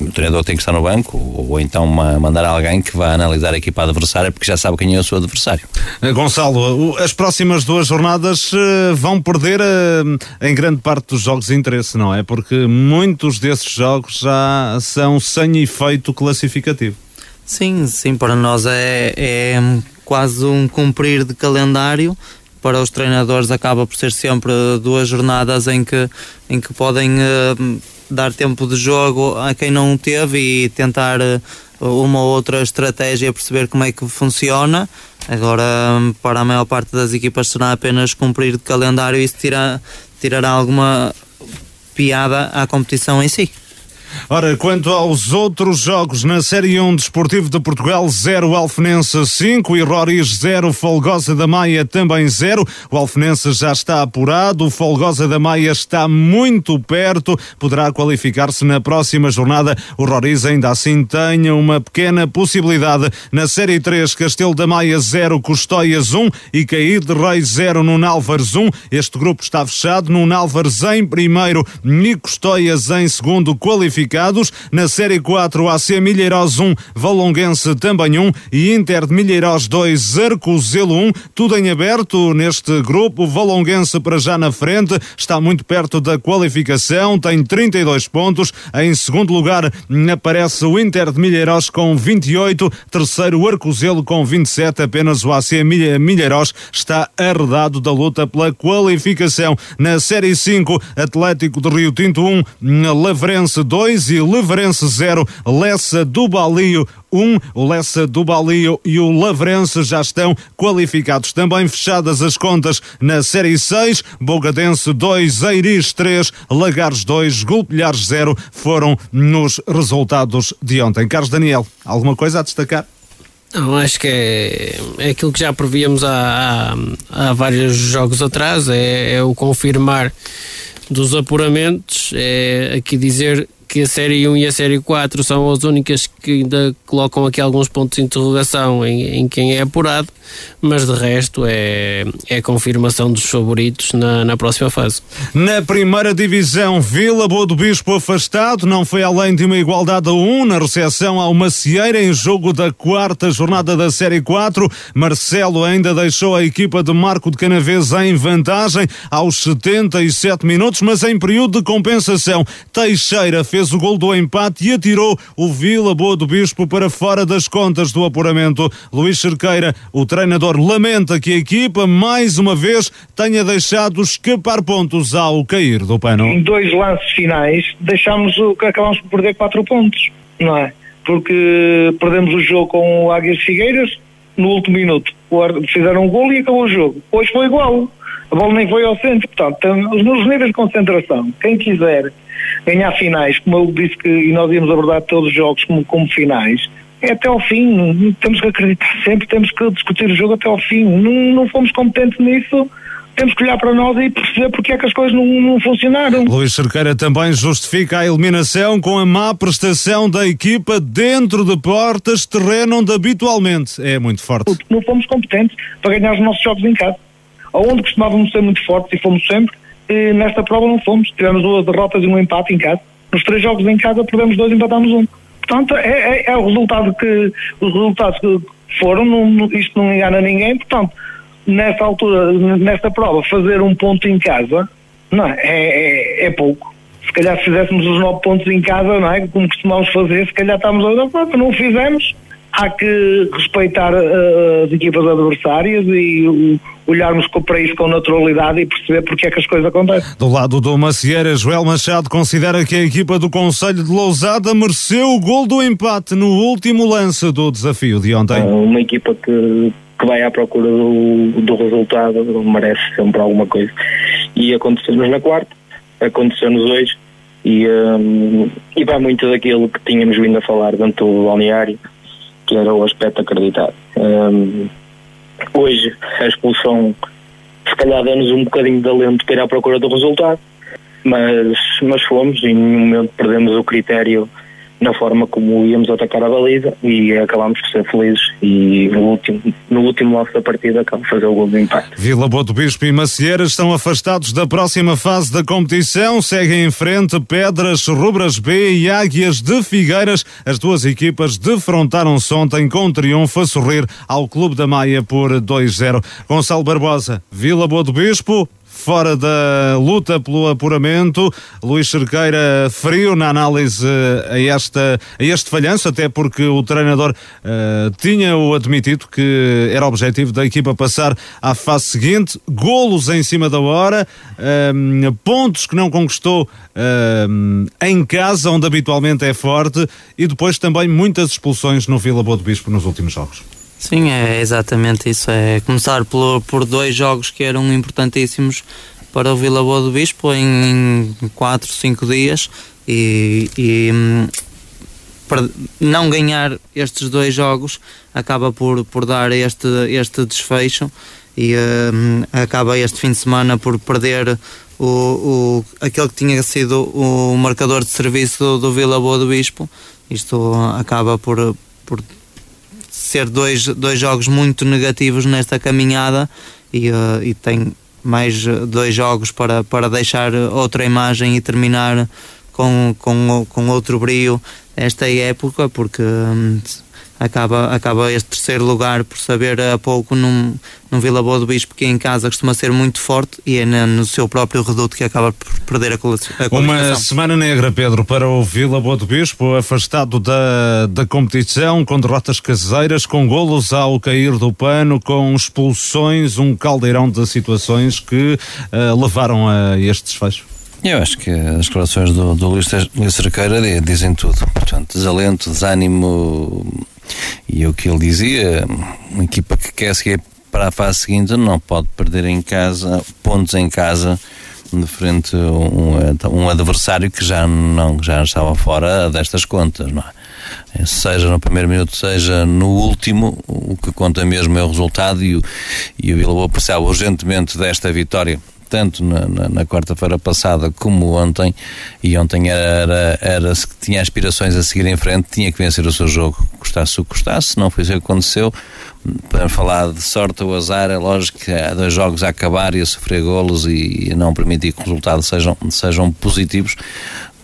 o treinador tem que estar no banco ou, ou então uma, mandar alguém que vá analisar a equipa adversária porque já sabe quem é o seu adversário. Eh, Gonçalo, as próximas duas jornadas uh, vão perder uh, em grande parte dos jogos de interesse, não é? Porque muitos desses jogos já são sem efeito classificativo. Sim, sim, para nós é, é quase um cumprir de calendário para os treinadores acaba por ser sempre duas jornadas em que, em que podem uh, dar tempo de jogo a quem não teve e tentar uh, uma ou outra estratégia, perceber como é que funciona. Agora, para a maior parte das equipas será apenas cumprir de calendário e isso tira, tirará alguma piada à competição em si. Ora, quanto aos outros jogos na Série 1 Desportivo de Portugal 0 Alfenense 5 e Roriz 0 Folgosa da Maia também 0. O Alfenense já está apurado, o Folgosa da Maia está muito perto, poderá qualificar-se na próxima jornada. O Roriz ainda assim tem uma pequena possibilidade. Na Série 3 Castelo da Maia 0 Custóias 1 e Cair de Reis 0 no Nálvares 1. Este grupo está fechado no Nálvares em primeiro e Custóias em segundo qualificado classificados. Na Série 4, AC Milheiros 1, Valonguense também 1 e Inter de Milheiros 2, Arcozelo 1. Tudo em aberto neste grupo. Valonguense para já na frente, está muito perto da qualificação, tem 32 pontos. Em segundo lugar aparece o Inter de Milheiros com 28, terceiro o Arcozelo com 27. Apenas o AC Milheiros está arredado da luta pela qualificação. Na Série 5, Atlético de Rio Tinto 1, Lavrense 2 e Leverense 0, Lessa do Balio 1. O Lessa do Balio e o Lavrense já estão qualificados. Também fechadas as contas na Série 6. Bogadense 2, Eiris 3, Lagares 2, Gulpilhares 0 foram nos resultados de ontem. Carlos Daniel, alguma coisa a destacar? Não, acho que é, é aquilo que já prevíamos há, há, há vários jogos atrás, é, é o confirmar dos apuramentos, é aqui dizer que a série 1 e a série 4 são as únicas que ainda colocam aqui alguns pontos de interrogação em, em quem é apurado, mas de resto é, é a confirmação dos favoritos na, na próxima fase. Na primeira divisão, Vila Boa do Bispo afastado, não foi além de uma igualdade a 1 na recepção ao Macieira em jogo da quarta jornada da série 4. Marcelo ainda deixou a equipa de Marco de Canavês em vantagem aos 77 minutos, mas em período de compensação, Teixeira fez fez o gol do empate e atirou o Vila Boa do Bispo para fora das contas do apuramento. Luís Cerqueira, o treinador, lamenta que a equipa, mais uma vez, tenha deixado escapar pontos ao cair do pano. Em dois lances finais, deixámos o que acabamos por perder quatro pontos, não é? Porque perdemos o jogo com o Águias Figueiras no último minuto. Fizeram um gol e acabou o jogo. Hoje foi igual. A bola nem foi ao centro. Portanto, nos níveis de concentração, quem quiser ganhar finais, como eu disse que e nós íamos abordar todos os jogos como, como finais, é até ao fim. Temos que acreditar sempre, temos que discutir o jogo até ao fim. Não, não fomos competentes nisso temos que olhar para nós e perceber porque é que as coisas não, não funcionaram. Luís Cerqueira também justifica a eliminação com a má prestação da equipa dentro de portas, terreno onde habitualmente é muito forte. Não fomos competentes para ganhar os nossos jogos em casa. Onde costumávamos ser muito fortes e fomos sempre, e nesta prova não fomos. Tivemos duas derrotas e um empate em casa. Nos três jogos em casa perdemos dois e empatámos um. Portanto, é, é, é o resultado que os resultados que foram, não, isto não engana ninguém, portanto, nesta altura, nesta prova, fazer um ponto em casa, não é, é, é pouco. Se calhar se fizéssemos os nove pontos em casa, não é? Como costumamos fazer, se calhar estamos a não o fizemos, há que respeitar uh, as equipas adversárias e uh, olharmos para isso com naturalidade e perceber porque é que as coisas acontecem. Do lado do Macieira, Joel Machado considera que a equipa do Conselho de Lousada mereceu o gol do empate no último lance do desafio de ontem. Uma equipa que, que vai à procura do, do resultado merece sempre alguma coisa. E aconteceu-nos na quarta, aconteceu-nos hoje e, um, e vai muito daquilo que tínhamos vindo a falar dentro do balneário que era o aspecto acreditado. Um, hoje, a expulsão, se calhar, deu-nos um bocadinho de alento para ir à procura do resultado, mas, mas fomos e em nenhum momento perdemos o critério na forma como íamos atacar a baliza e acabámos por ser felizes e no último, no último lance da partida acabamos de fazer o gol do empate. Vila Boa do Bispo e Macieira estão afastados da próxima fase da competição, seguem em frente Pedras, Rubras B e Águias de Figueiras. As duas equipas defrontaram-se ontem com triunfo a sorrir ao Clube da Maia por 2-0. Gonçalo Barbosa, Vila Boa do Bispo, fora da luta pelo apuramento. Luís Cerqueira frio na análise a, esta, a este falhanço, até porque o treinador uh, tinha-o admitido que era objetivo da equipa passar à fase seguinte. Golos em cima da hora, uh, pontos que não conquistou uh, em casa, onde habitualmente é forte, e depois também muitas expulsões no Vila Boa do Bispo nos últimos jogos. Sim, é exatamente isso. É começar por, por dois jogos que eram importantíssimos para o Vila Boa do Bispo em 4, 5 dias e, e hum, para não ganhar estes dois jogos acaba por, por dar este, este desfecho e hum, acaba este fim de semana por perder o, o, aquele que tinha sido o marcador de serviço do, do Vila Boa do Bispo. Isto acaba por, por ser dois, dois jogos muito negativos nesta caminhada e, uh, e tem mais dois jogos para, para deixar outra imagem e terminar com, com, com outro brilho esta época, porque um, acaba, acaba este terceiro lugar por saber a pouco num, num Vila Boa do Bispo que em casa costuma ser muito forte e é no seu próprio reduto que acaba por perder a, qualificação. Uma semana negra, Pedro, para o Vila Boa do Bispo, afastado da, da competição, com derrotas caseiras, com golos ao cair do pano, com expulsões, um caldeirão de situações que uh, levaram a este desfecho. Eu acho que as declarações do, do Luís, Luís Cerqueira dizem tudo. Portanto, desalento, desânimo, e o que ele dizia, uma equipa que quer seguir para a fase seguinte não pode perder em casa, pontos em casa, de frente a um, um, adversário que já não já estava fora destas contas, não é? Seja no primeiro minuto, seja no último, o que conta mesmo é o resultado e o, e o urgentemente desta vitória tanto na, na, na quarta-feira passada como ontem, e ontem era, era, se tinha aspirações a seguir em frente, tinha que vencer o seu jogo, custasse o que custasse, não foi isso que aconteceu. Para falar de sorte ou azar, é lógico que há dois jogos a acabar e a sofrer golos e, e não permitir que os resultados sejam, sejam positivos,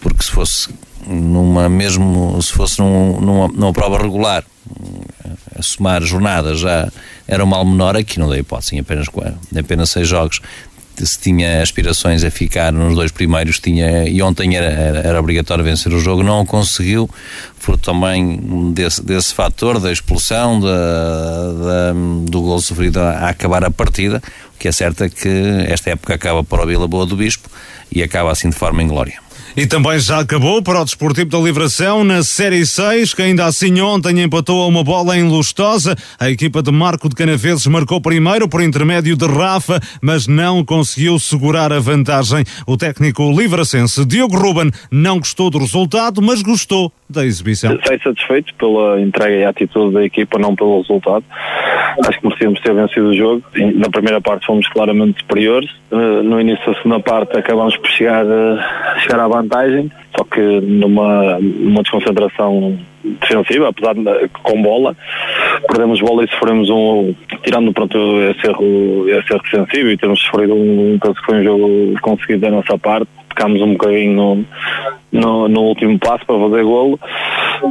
porque se fosse numa mesmo se fosse num, numa, numa prova regular a somar jornadas já era um mal menor aqui não dei hipótese em apenas, em apenas seis jogos se tinha aspirações a ficar nos dois primeiros, tinha, e ontem era, era, era obrigatório vencer o jogo, não o conseguiu, por também desse, desse fator da expulsão, da, da, do gol sofrido a, acabar a partida. O que é certo é que esta época acaba para o Vila Boa do Bispo e acaba assim de forma inglória. E também já acabou para o Desportivo da Livração na Série 6, que ainda assim ontem empatou a uma bola em Lustosa. A equipa de Marco de Canaveses marcou primeiro por intermédio de Rafa, mas não conseguiu segurar a vantagem. O técnico livracense Diogo Ruben não gostou do resultado, mas gostou da exibição. Sei satisfeito pela entrega e atitude da equipa, não pelo resultado. Acho que merecíamos ter vencido o jogo. Na primeira parte fomos claramente superiores. Eh, no início da segunda parte acabamos por chegar, eh, chegar à vantagem, só que numa, numa desconcentração defensiva, apesar de com bola, perdemos bola e sofremos um, tirando pronto esse erro, esse erro defensivo e temos sofrido um, penso que foi um jogo conseguido da nossa parte, ficámos um bocadinho no, no, no, último passo para fazer golo,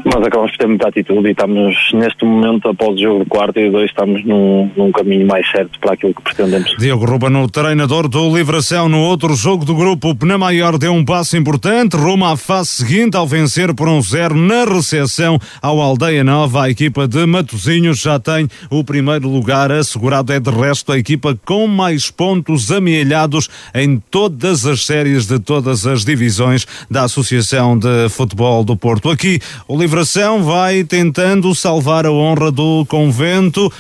mas acabamos por ter muita atitude e estamos neste momento, após o jogo de quarto e dois, estamos num, num caminho mais certo para aquilo que pretendemos. Diogo Rubano, treinador do Livração no outro jogo do grupo, o Penamaior deu um passo importante rumo à fase seguinte ao vencer por um zero na recepção ao Aldeia Nova. A equipa de Matozinhos já tem o primeiro lugar assegurado. É de resto a equipa com mais pontos amealhados em todas as séries de todas as divisões da Associação de Futebol do Porto. Aqui o Livração vai tentando salvar a honra do convento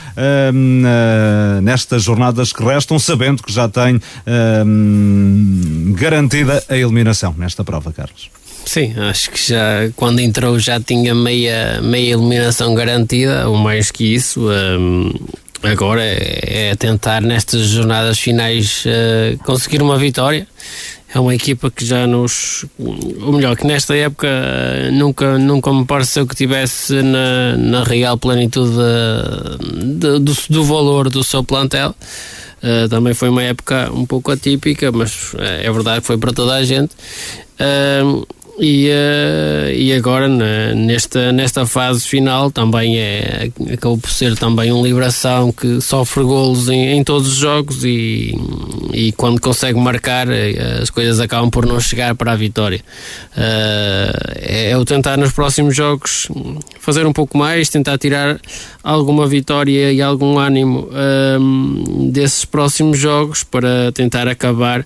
hum, nestas jornadas que restam, sabendo que já tem hum, garantida a eliminação nesta prova, Carlos. Sim, acho que já quando entrou já tinha meia, meia eliminação garantida, ou mais que isso. Um, agora é, é, tentar nestas jornadas finais uh, conseguir uma vitória. É uma equipa que já nos. Ou melhor, que nesta época uh, nunca, nunca me pareceu que tivesse na, na real plenitude de, de, do, do valor do seu plantel. Uh, também foi uma época um pouco atípica, mas uh, é verdade foi para toda a gente. Uh, e, uh, e agora na, nesta, nesta fase final também é acabou por ser também um Liberação que sofre golos em, em todos os jogos e, e quando consegue marcar eh, as coisas acabam por não chegar para a vitória. Uh, é, é o tentar nos próximos jogos fazer um pouco mais, tentar tirar alguma vitória e algum ânimo desses próximos jogos para tentar acabar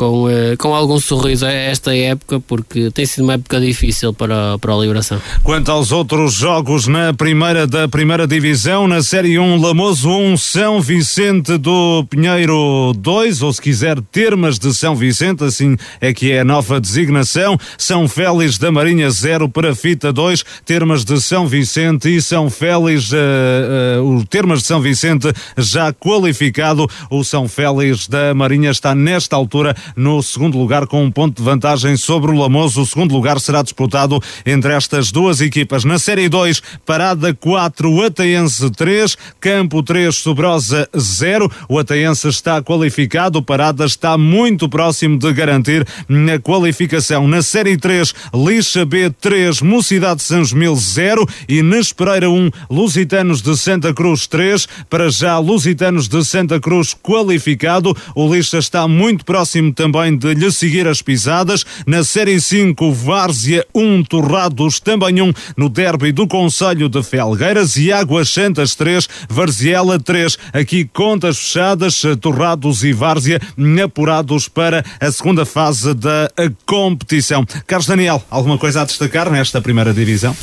com, uh, com algum sorriso a esta época, porque tem sido uma época difícil para, para a Liberação. Quanto aos outros jogos na primeira da primeira divisão, na Série 1, Lamoso 1, São Vicente do Pinheiro 2, ou se quiser, Termas de São Vicente, assim é que é a nova designação, São Félix da Marinha 0, para Fita 2, Termas de São Vicente e São Félix, uh, uh, o Termas de São Vicente já qualificado, o São Félix da Marinha está nesta altura no segundo lugar com um ponto de vantagem sobre o Lamoso. O segundo lugar será disputado entre estas duas equipas. Na Série 2, Parada 4, Ataense 3, Campo 3, Sobrosa 0. O Ataense está qualificado, Parada está muito próximo de garantir a qualificação. Na Série 3, Lixa B 3, Mocidade de São Mil 0 e Nespereira 1, Lusitanos de Santa Cruz 3. Para já, Lusitanos de Santa Cruz qualificado. O Lixa está muito próximo também de lhe seguir as pisadas. Na Série 5, Várzea 1, Torrados também 1 no derby do Conselho de Felgueiras e Águas Santas 3, Varziela 3. Aqui contas fechadas, Torrados e Várzea apurados para a segunda fase da competição. Carlos Daniel, alguma coisa a destacar nesta primeira divisão?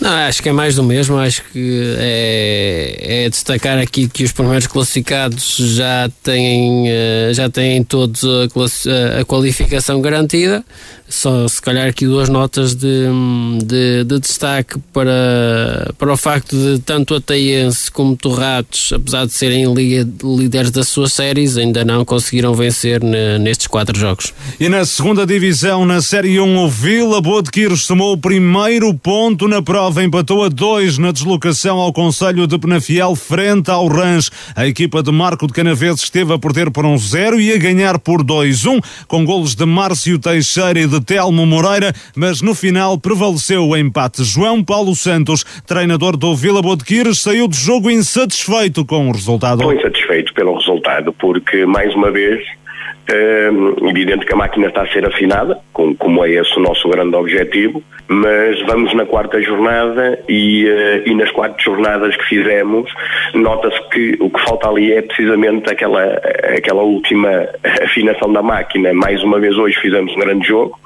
Não, acho que é mais do mesmo. Acho que é, é destacar aqui que os primeiros classificados já têm, eh, já têm todos a, a qualificação garantida só se calhar aqui duas notas de, de, de, destaque para, para o facto de tanto a Taiense como Torratos, apesar de serem líderes das suas séries, ainda não conseguiram vencer ne, nestes quatro jogos. E na segunda divisão, na Série 1, o Vila Boa de Quires tomou o primeiro ponto na prova, empatou a dois na deslocação ao Conselho de Penafiel frente ao Rãs. A equipa de Marco de Canaveses esteve a perder por um zero e a ganhar por 2-1, com golos de Márcio Teixeira e de de Telmo Moreira, mas no final prevaleceu o empate. João Paulo Santos, treinador do Vila Bodequires, saiu do jogo insatisfeito com o resultado. Estou insatisfeito pelo resultado, porque mais uma vez é evidente que a máquina está a ser afinada, com, como é esse o nosso grande objetivo, mas vamos na quarta jornada e, uh, e nas quatro jornadas que fizemos, nota-se que o que falta ali é precisamente aquela, aquela última afinação da máquina. Mais uma vez hoje fizemos um grande jogo,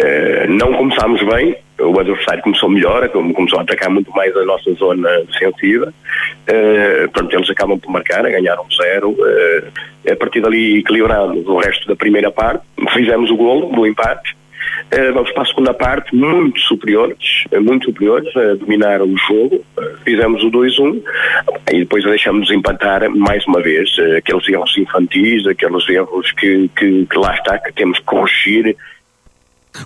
uh, não começámos bem, o adversário começou melhor, começou a atacar muito mais a nossa zona defensiva. Uh, pronto, eles acabam por marcar, ganharam zero. Uh, a partir dali equilibramos o resto da primeira parte, fizemos o golo do empate. Uh, vamos para a segunda parte, muito superiores, muito superiores, a dominar o jogo. fizemos o 2-1 e depois deixamos empatar mais uma vez aqueles erros infantis, aqueles erros que, que, que lá está, que temos que corrigir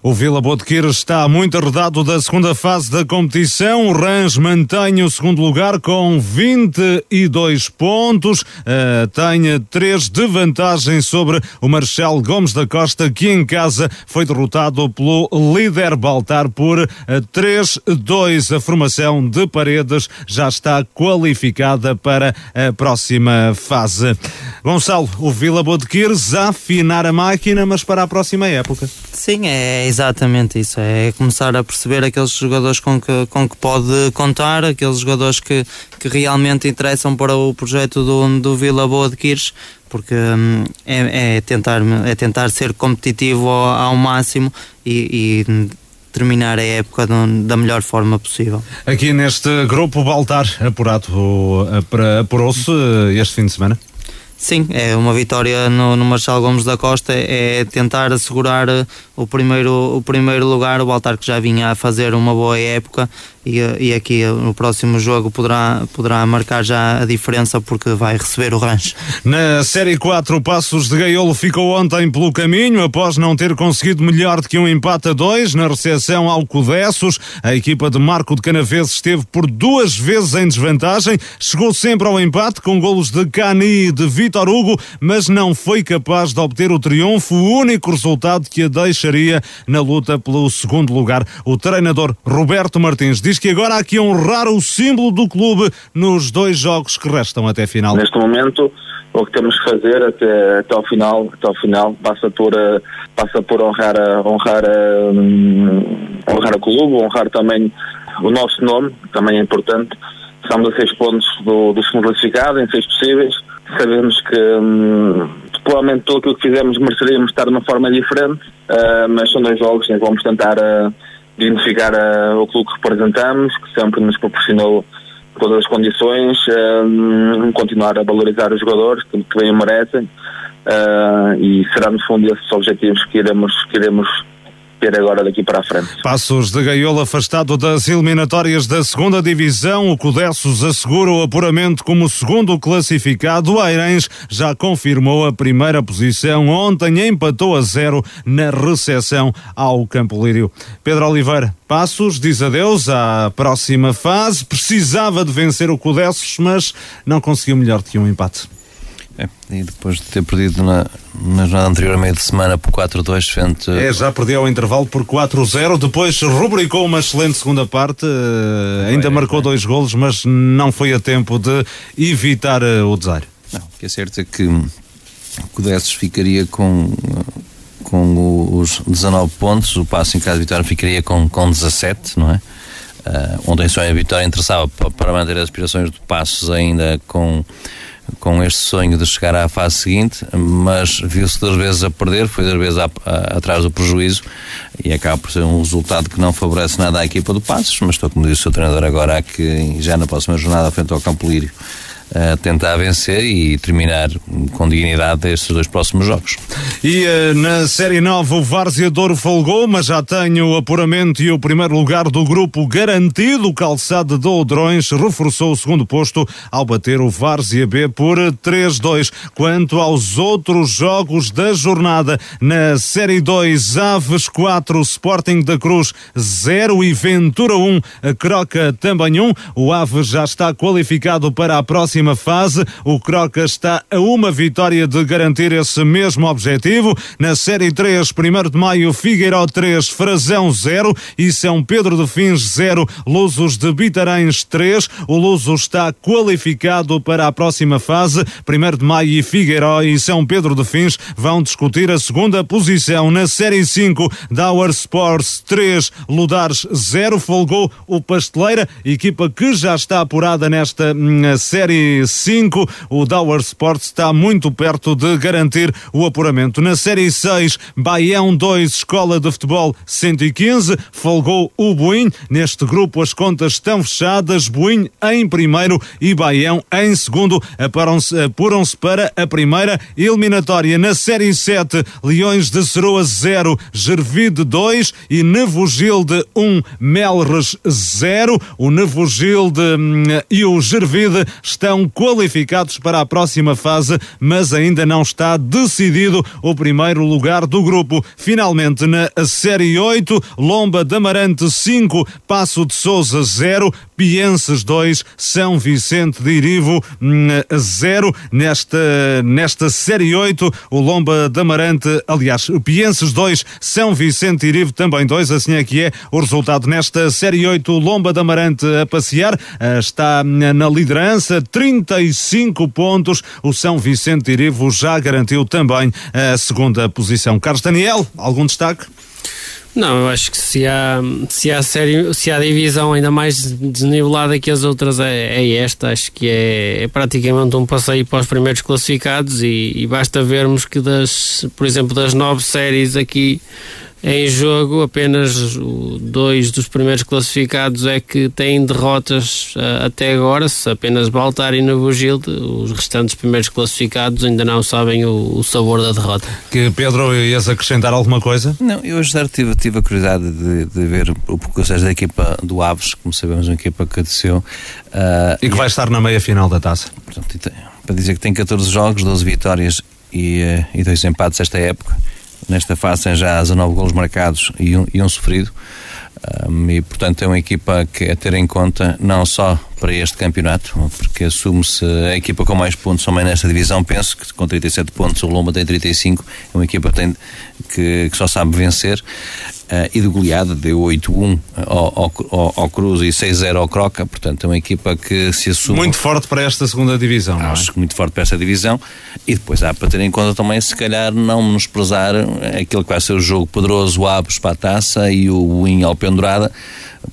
O Vila Botequeira está muito arredado da segunda fase da competição. O Rãs mantém o segundo lugar com 22 pontos. Uh, tem 3 de vantagem sobre o Marcelo Gomes da Costa, que em casa foi derrotado pelo líder Baltar por 3-2. A formação de Paredes já está qualificada para a próxima fase. Gonçalo, o Vila Botequires a afinar a máquina, mas para a próxima época. Sim, é exatamente isso. É começar a perceber aqueles jogadores com que, com que pode contar, aqueles jogadores que, que realmente interessam para o projeto do, do Vila Boa de Quires, porque hum, é, é, tentar, é tentar ser competitivo ao, ao máximo e, e terminar a época da melhor forma possível. Aqui neste grupo, Baltar apurado, apurou-se este fim de semana? Sim, é uma vitória no, no Marcelo Gomes da Costa, é tentar assegurar o primeiro, o primeiro lugar, o Baltar que já vinha a fazer uma boa época e, e aqui no próximo jogo poderá, poderá marcar já a diferença porque vai receber o rancho. Na Série 4, o Passos de Gaiolo ficou ontem pelo caminho após não ter conseguido melhor do que um empate a dois na recepção ao Codessos. A equipa de Marco de Canaveses esteve por duas vezes em desvantagem, chegou sempre ao empate com golos de Cani e de Vitor Hugo, mas não foi capaz de obter o triunfo, o único resultado que a deixaria na luta pelo segundo lugar. O treinador Roberto Martins diz que agora há que honrar o símbolo do clube nos dois jogos que restam até a final. Neste momento, o que temos que fazer até, até ao final, até ao final passa por uh, passa por honrar honrar uh, honrar o clube, honrar também o nosso nome, também é importante. Estamos a seis pontos do, do segundo classificado, em seis possíveis. Sabemos que um, provavelmente tudo aquilo que fizemos mereceríamos estar de uma forma diferente, uh, mas são dois jogos em que vamos tentar dignificar uh, o clube que representamos, que sempre nos proporcionou todas as condições, uh, continuar a valorizar os jogadores que, que bem merecem uh, e será no fundo esses objetivos que iremos, que iremos ter agora daqui para a frente. Passos de Gaiola afastado das eliminatórias da segunda divisão, o Codessos assegura o apuramento como segundo classificado. O Airens já confirmou a primeira posição. Ontem empatou a zero na recepção ao Campo Lírio. Pedro Oliveira, Passos diz adeus à próxima fase. Precisava de vencer o Codessos, mas não conseguiu melhor que um empate. É, e depois de ter perdido na, na jornada anterior, meio de semana, por 4-2 frente. É, já perdeu o intervalo por 4-0. Depois rubricou uma excelente segunda parte, uh, ainda marcou dois golos, mas não foi a tempo de evitar uh, o desaire. Não, o que é certo é que o Codesses ficaria com. Com os 19 pontos, o passo em casa de vitória ficaria com, com 17, não é? Uh, ontem só a vitória interessava para, para manter as aspirações do Passos ainda com com este sonho de chegar à fase seguinte, mas viu-se duas vezes a perder, foi duas vezes a, a, atrás do prejuízo e acaba por ser um resultado que não favorece nada à equipa do Passos, mas estou, como disse o seu treinador agora, que já na próxima jornada, frente ao Campo Lírio, a tentar vencer e terminar com dignidade estes dois próximos jogos. E uh, na Série 9 o Várzea Douro folgou, mas já tem o apuramento e o primeiro lugar do grupo garantido. O Calçado de Odrões reforçou o segundo posto ao bater o Várzea B por 3-2. Quanto aos outros jogos da jornada, na Série 2, Aves 4, Sporting da Cruz 0 e Ventura 1, Croca também 1. O Aves já está qualificado para a próxima próxima fase. O Croca está a uma vitória de garantir esse mesmo objetivo. Na Série 3, 1 de maio, Figueiró 3, Frazão 0 e São Pedro de Fins 0, Lusos de Bitarães 3. O Luso está qualificado para a próxima fase. 1 de maio e Figueiró e São Pedro de Fins vão discutir a segunda posição. Na Série 5, Dower Sports 3, Ludares 0, folgou o Pasteleira, equipa que já está apurada nesta hum, série 5, o Dower Sports está muito perto de garantir o apuramento. Na Série 6, Baião 2, Escola de Futebol 115, folgou o Boim. Neste grupo as contas estão fechadas, Boim em primeiro e Baião em segundo. Apuram-se para a primeira eliminatória. Na Série 7, Leões de Ceroa 0, Gervide 2 e Nevogilde 1, Melres 0. O Nevogilde hum, e o Gervide estão estão qualificados para a próxima fase, mas ainda não está decidido o primeiro lugar do grupo. Finalmente, na Série 8, Lomba de Amarante 5, Passo de Souza 0, Pienses 2, São Vicente de Irivo 0. Hum, nesta, nesta Série 8, o Lomba de Amarante, aliás, Pienses 2, São Vicente de Irivo também 2, assim é que é o resultado nesta Série 8, Lomba de Amarante a passear, eh, está na liderança, 35 pontos, o São Vicente de Irivo já garantiu também a segunda posição. Carlos Daniel, algum destaque? Não, eu acho que se há, se há, série, se há divisão ainda mais desnivelada que as outras é, é esta, acho que é, é, praticamente um passeio para os primeiros classificados e, e basta vermos que das, por exemplo, das nove séries aqui em jogo, apenas dois dos primeiros classificados é que têm derrotas uh, até agora. Se apenas Baltar e Navogil, os restantes primeiros classificados ainda não sabem o, o, sabor da derrota. Que Pedro, ias acrescentar alguma coisa? Não, eu hoje tive, tive a curiosidade de, de ver o processo da equipa do Aves, como sabemos, uma equipa que desceu. Uh, e que vai estar na meia final da taça. Portanto, para dizer que tem 14 jogos, 12 vitórias e, uh, e dois empates esta época Nesta fase tem já 19 golos marcados e um, e um sofrido. Um, e portanto é uma equipa que é ter em conta não só para este campeonato, porque assume-se a equipa com mais pontos também nesta divisão. Penso que com 37 pontos o Lomba tem 35, é uma equipa que, tem, que, que só sabe vencer. Uh, e de goleada deu 8-1 ao, ao, ao, Cruz e 6-0 ao Croca, portanto é uma equipa que se assume. Muito forte para esta segunda divisão, Acho que é? muito forte para esta divisão e depois há para ter em conta também, se calhar, não menosprezar aquele que vai ser o jogo poderoso, o Aves para a taça e o Win ao Pendurada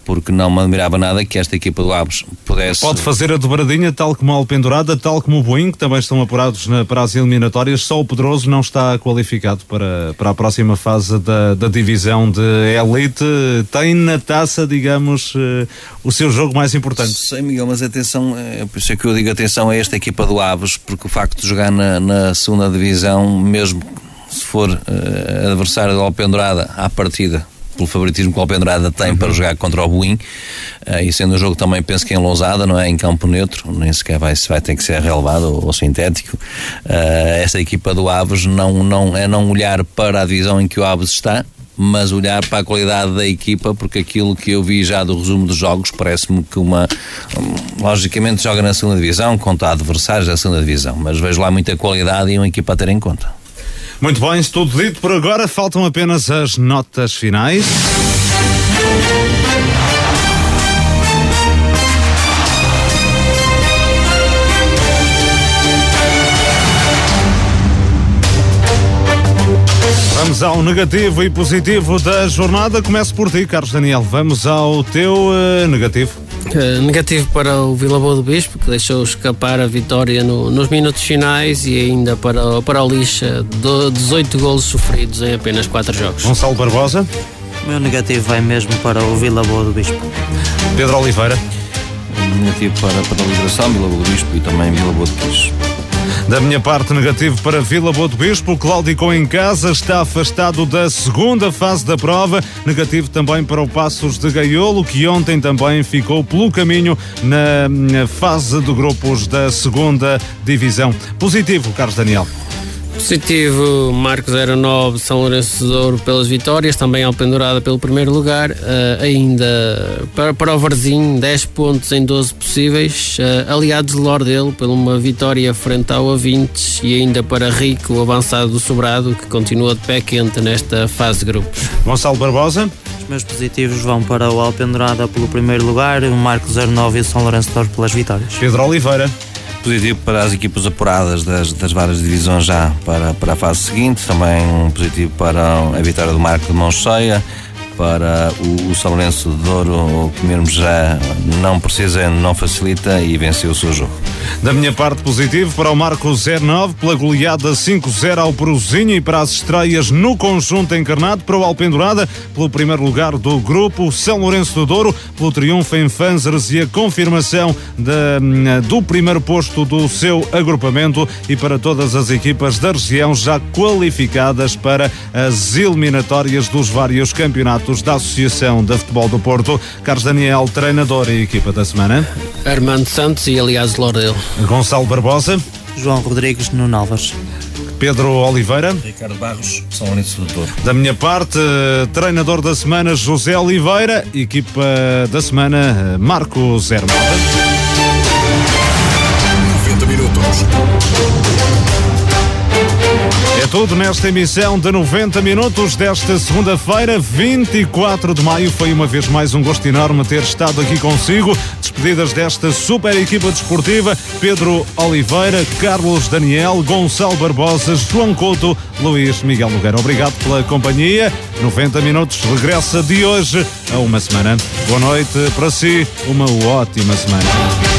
porque não me admirava nada que esta equipa do Aves pudesse. Pode fazer a dobradinha, tal como a Alpendurada, tal como o Boeing, que também estão apurados na, para as eliminatórias. Só o Pedroso não está qualificado para, para a próxima fase da, da divisão de Elite. Tem na taça, digamos, uh, o seu jogo mais importante. Sei, Miguel, mas atenção, é por isso é que eu digo atenção a esta equipa do Aves, porque o facto de jogar na, na segunda divisão, mesmo se for uh, adversário da Alpendurada à partida, pelo favoritismo que o Alpendrada tem uhum. para jogar contra o Buim, uh, e sendo um jogo também penso que em Lousada, não é? Em campo neutro, nem sequer vai, vai ter que ser relevado ou, ou sintético. Uh, esta equipa do Aves não, não, é não olhar para a divisão em que o Aves está, mas olhar para a qualidade da equipa, porque aquilo que eu vi já do resumo dos jogos parece-me que uma. Um, logicamente joga na segunda divisão, contra adversários da segunda divisão, mas vejo lá muita qualidade e uma equipa a ter em conta. Muito bem, tudo dito por agora, faltam apenas as notas finais. Vamos ao negativo e positivo da jornada. Começo por ti, Carlos Daniel. Vamos ao teu uh, negativo. Negativo para o Vila Boa do Bispo, que deixou escapar a vitória no, nos minutos finais e ainda para, para o Lixa, 18 golos sofridos em apenas 4 jogos. Gonçalo Barbosa. O meu negativo vai mesmo para o Vila Boa do Bispo. Pedro Oliveira. Negativo para, para a Liberação, Vila Boa do Bispo e também Vila Boa do Bispo. Da minha parte, negativo para Vila Boa do Bispo. Claudicou em casa, está afastado da segunda fase da prova. Negativo também para o Passos de Gaiolo, que ontem também ficou pelo caminho na fase de grupos da segunda divisão. Positivo, Carlos Daniel. Positivo, Marcos 09, São Lourenço de Ouro pelas vitórias, também Alpendurada pelo primeiro lugar. Uh, ainda para, para o Varzim, 10 pontos em 12 possíveis. Uh, aliados de Lordelo, por uma vitória frente ao Avintes. E ainda para Rico, o avançado do Sobrado, que continua de pé quente nesta fase de grupos. Gonçalo Barbosa. Os meus positivos vão para o Alpendurada pelo primeiro lugar, o Marcos 09 e o São Lourenço de Ouro pelas vitórias. Pedro Oliveira positivo para as equipas apuradas das, das várias divisões já para, para a fase seguinte, também um positivo para a vitória do Marco de Mão Cheia, para o, o São Lourenço de Douro, comermos já não precisa, não facilita e venceu o seu jogo. Da minha parte, positivo para o Marco 09, pela goleada 5-0 ao Peruzinho e para as estreias no conjunto encarnado, para o Alpendurada, pelo primeiro lugar do grupo, São Lourenço do Douro, pelo triunfo em Fanzers e a confirmação do primeiro posto do seu agrupamento e para todas as equipas da região já qualificadas para as eliminatórias dos vários campeonatos Sindicatos da Associação de Futebol do Porto. Carlos Daniel, treinador e equipa da semana. Armando Santos e aliás Lordeu. Gonçalo Barbosa. João Rodrigues Nuno Alves. Pedro Oliveira. Ricardo Barros, São Lourenço do Douro. Da minha parte, treinador da semana José Oliveira, equipa da semana Marco Zermada. 90 minutos. Tudo nesta emissão de 90 minutos desta segunda-feira, 24 de maio. Foi uma vez mais um gosto enorme ter estado aqui consigo. Despedidas desta super equipa desportiva: Pedro Oliveira, Carlos Daniel, Gonçalo Barbosa, João Couto, Luís Miguel Nogueira. Obrigado pela companhia. 90 minutos regressa de hoje a uma semana. Boa noite para si, uma ótima semana.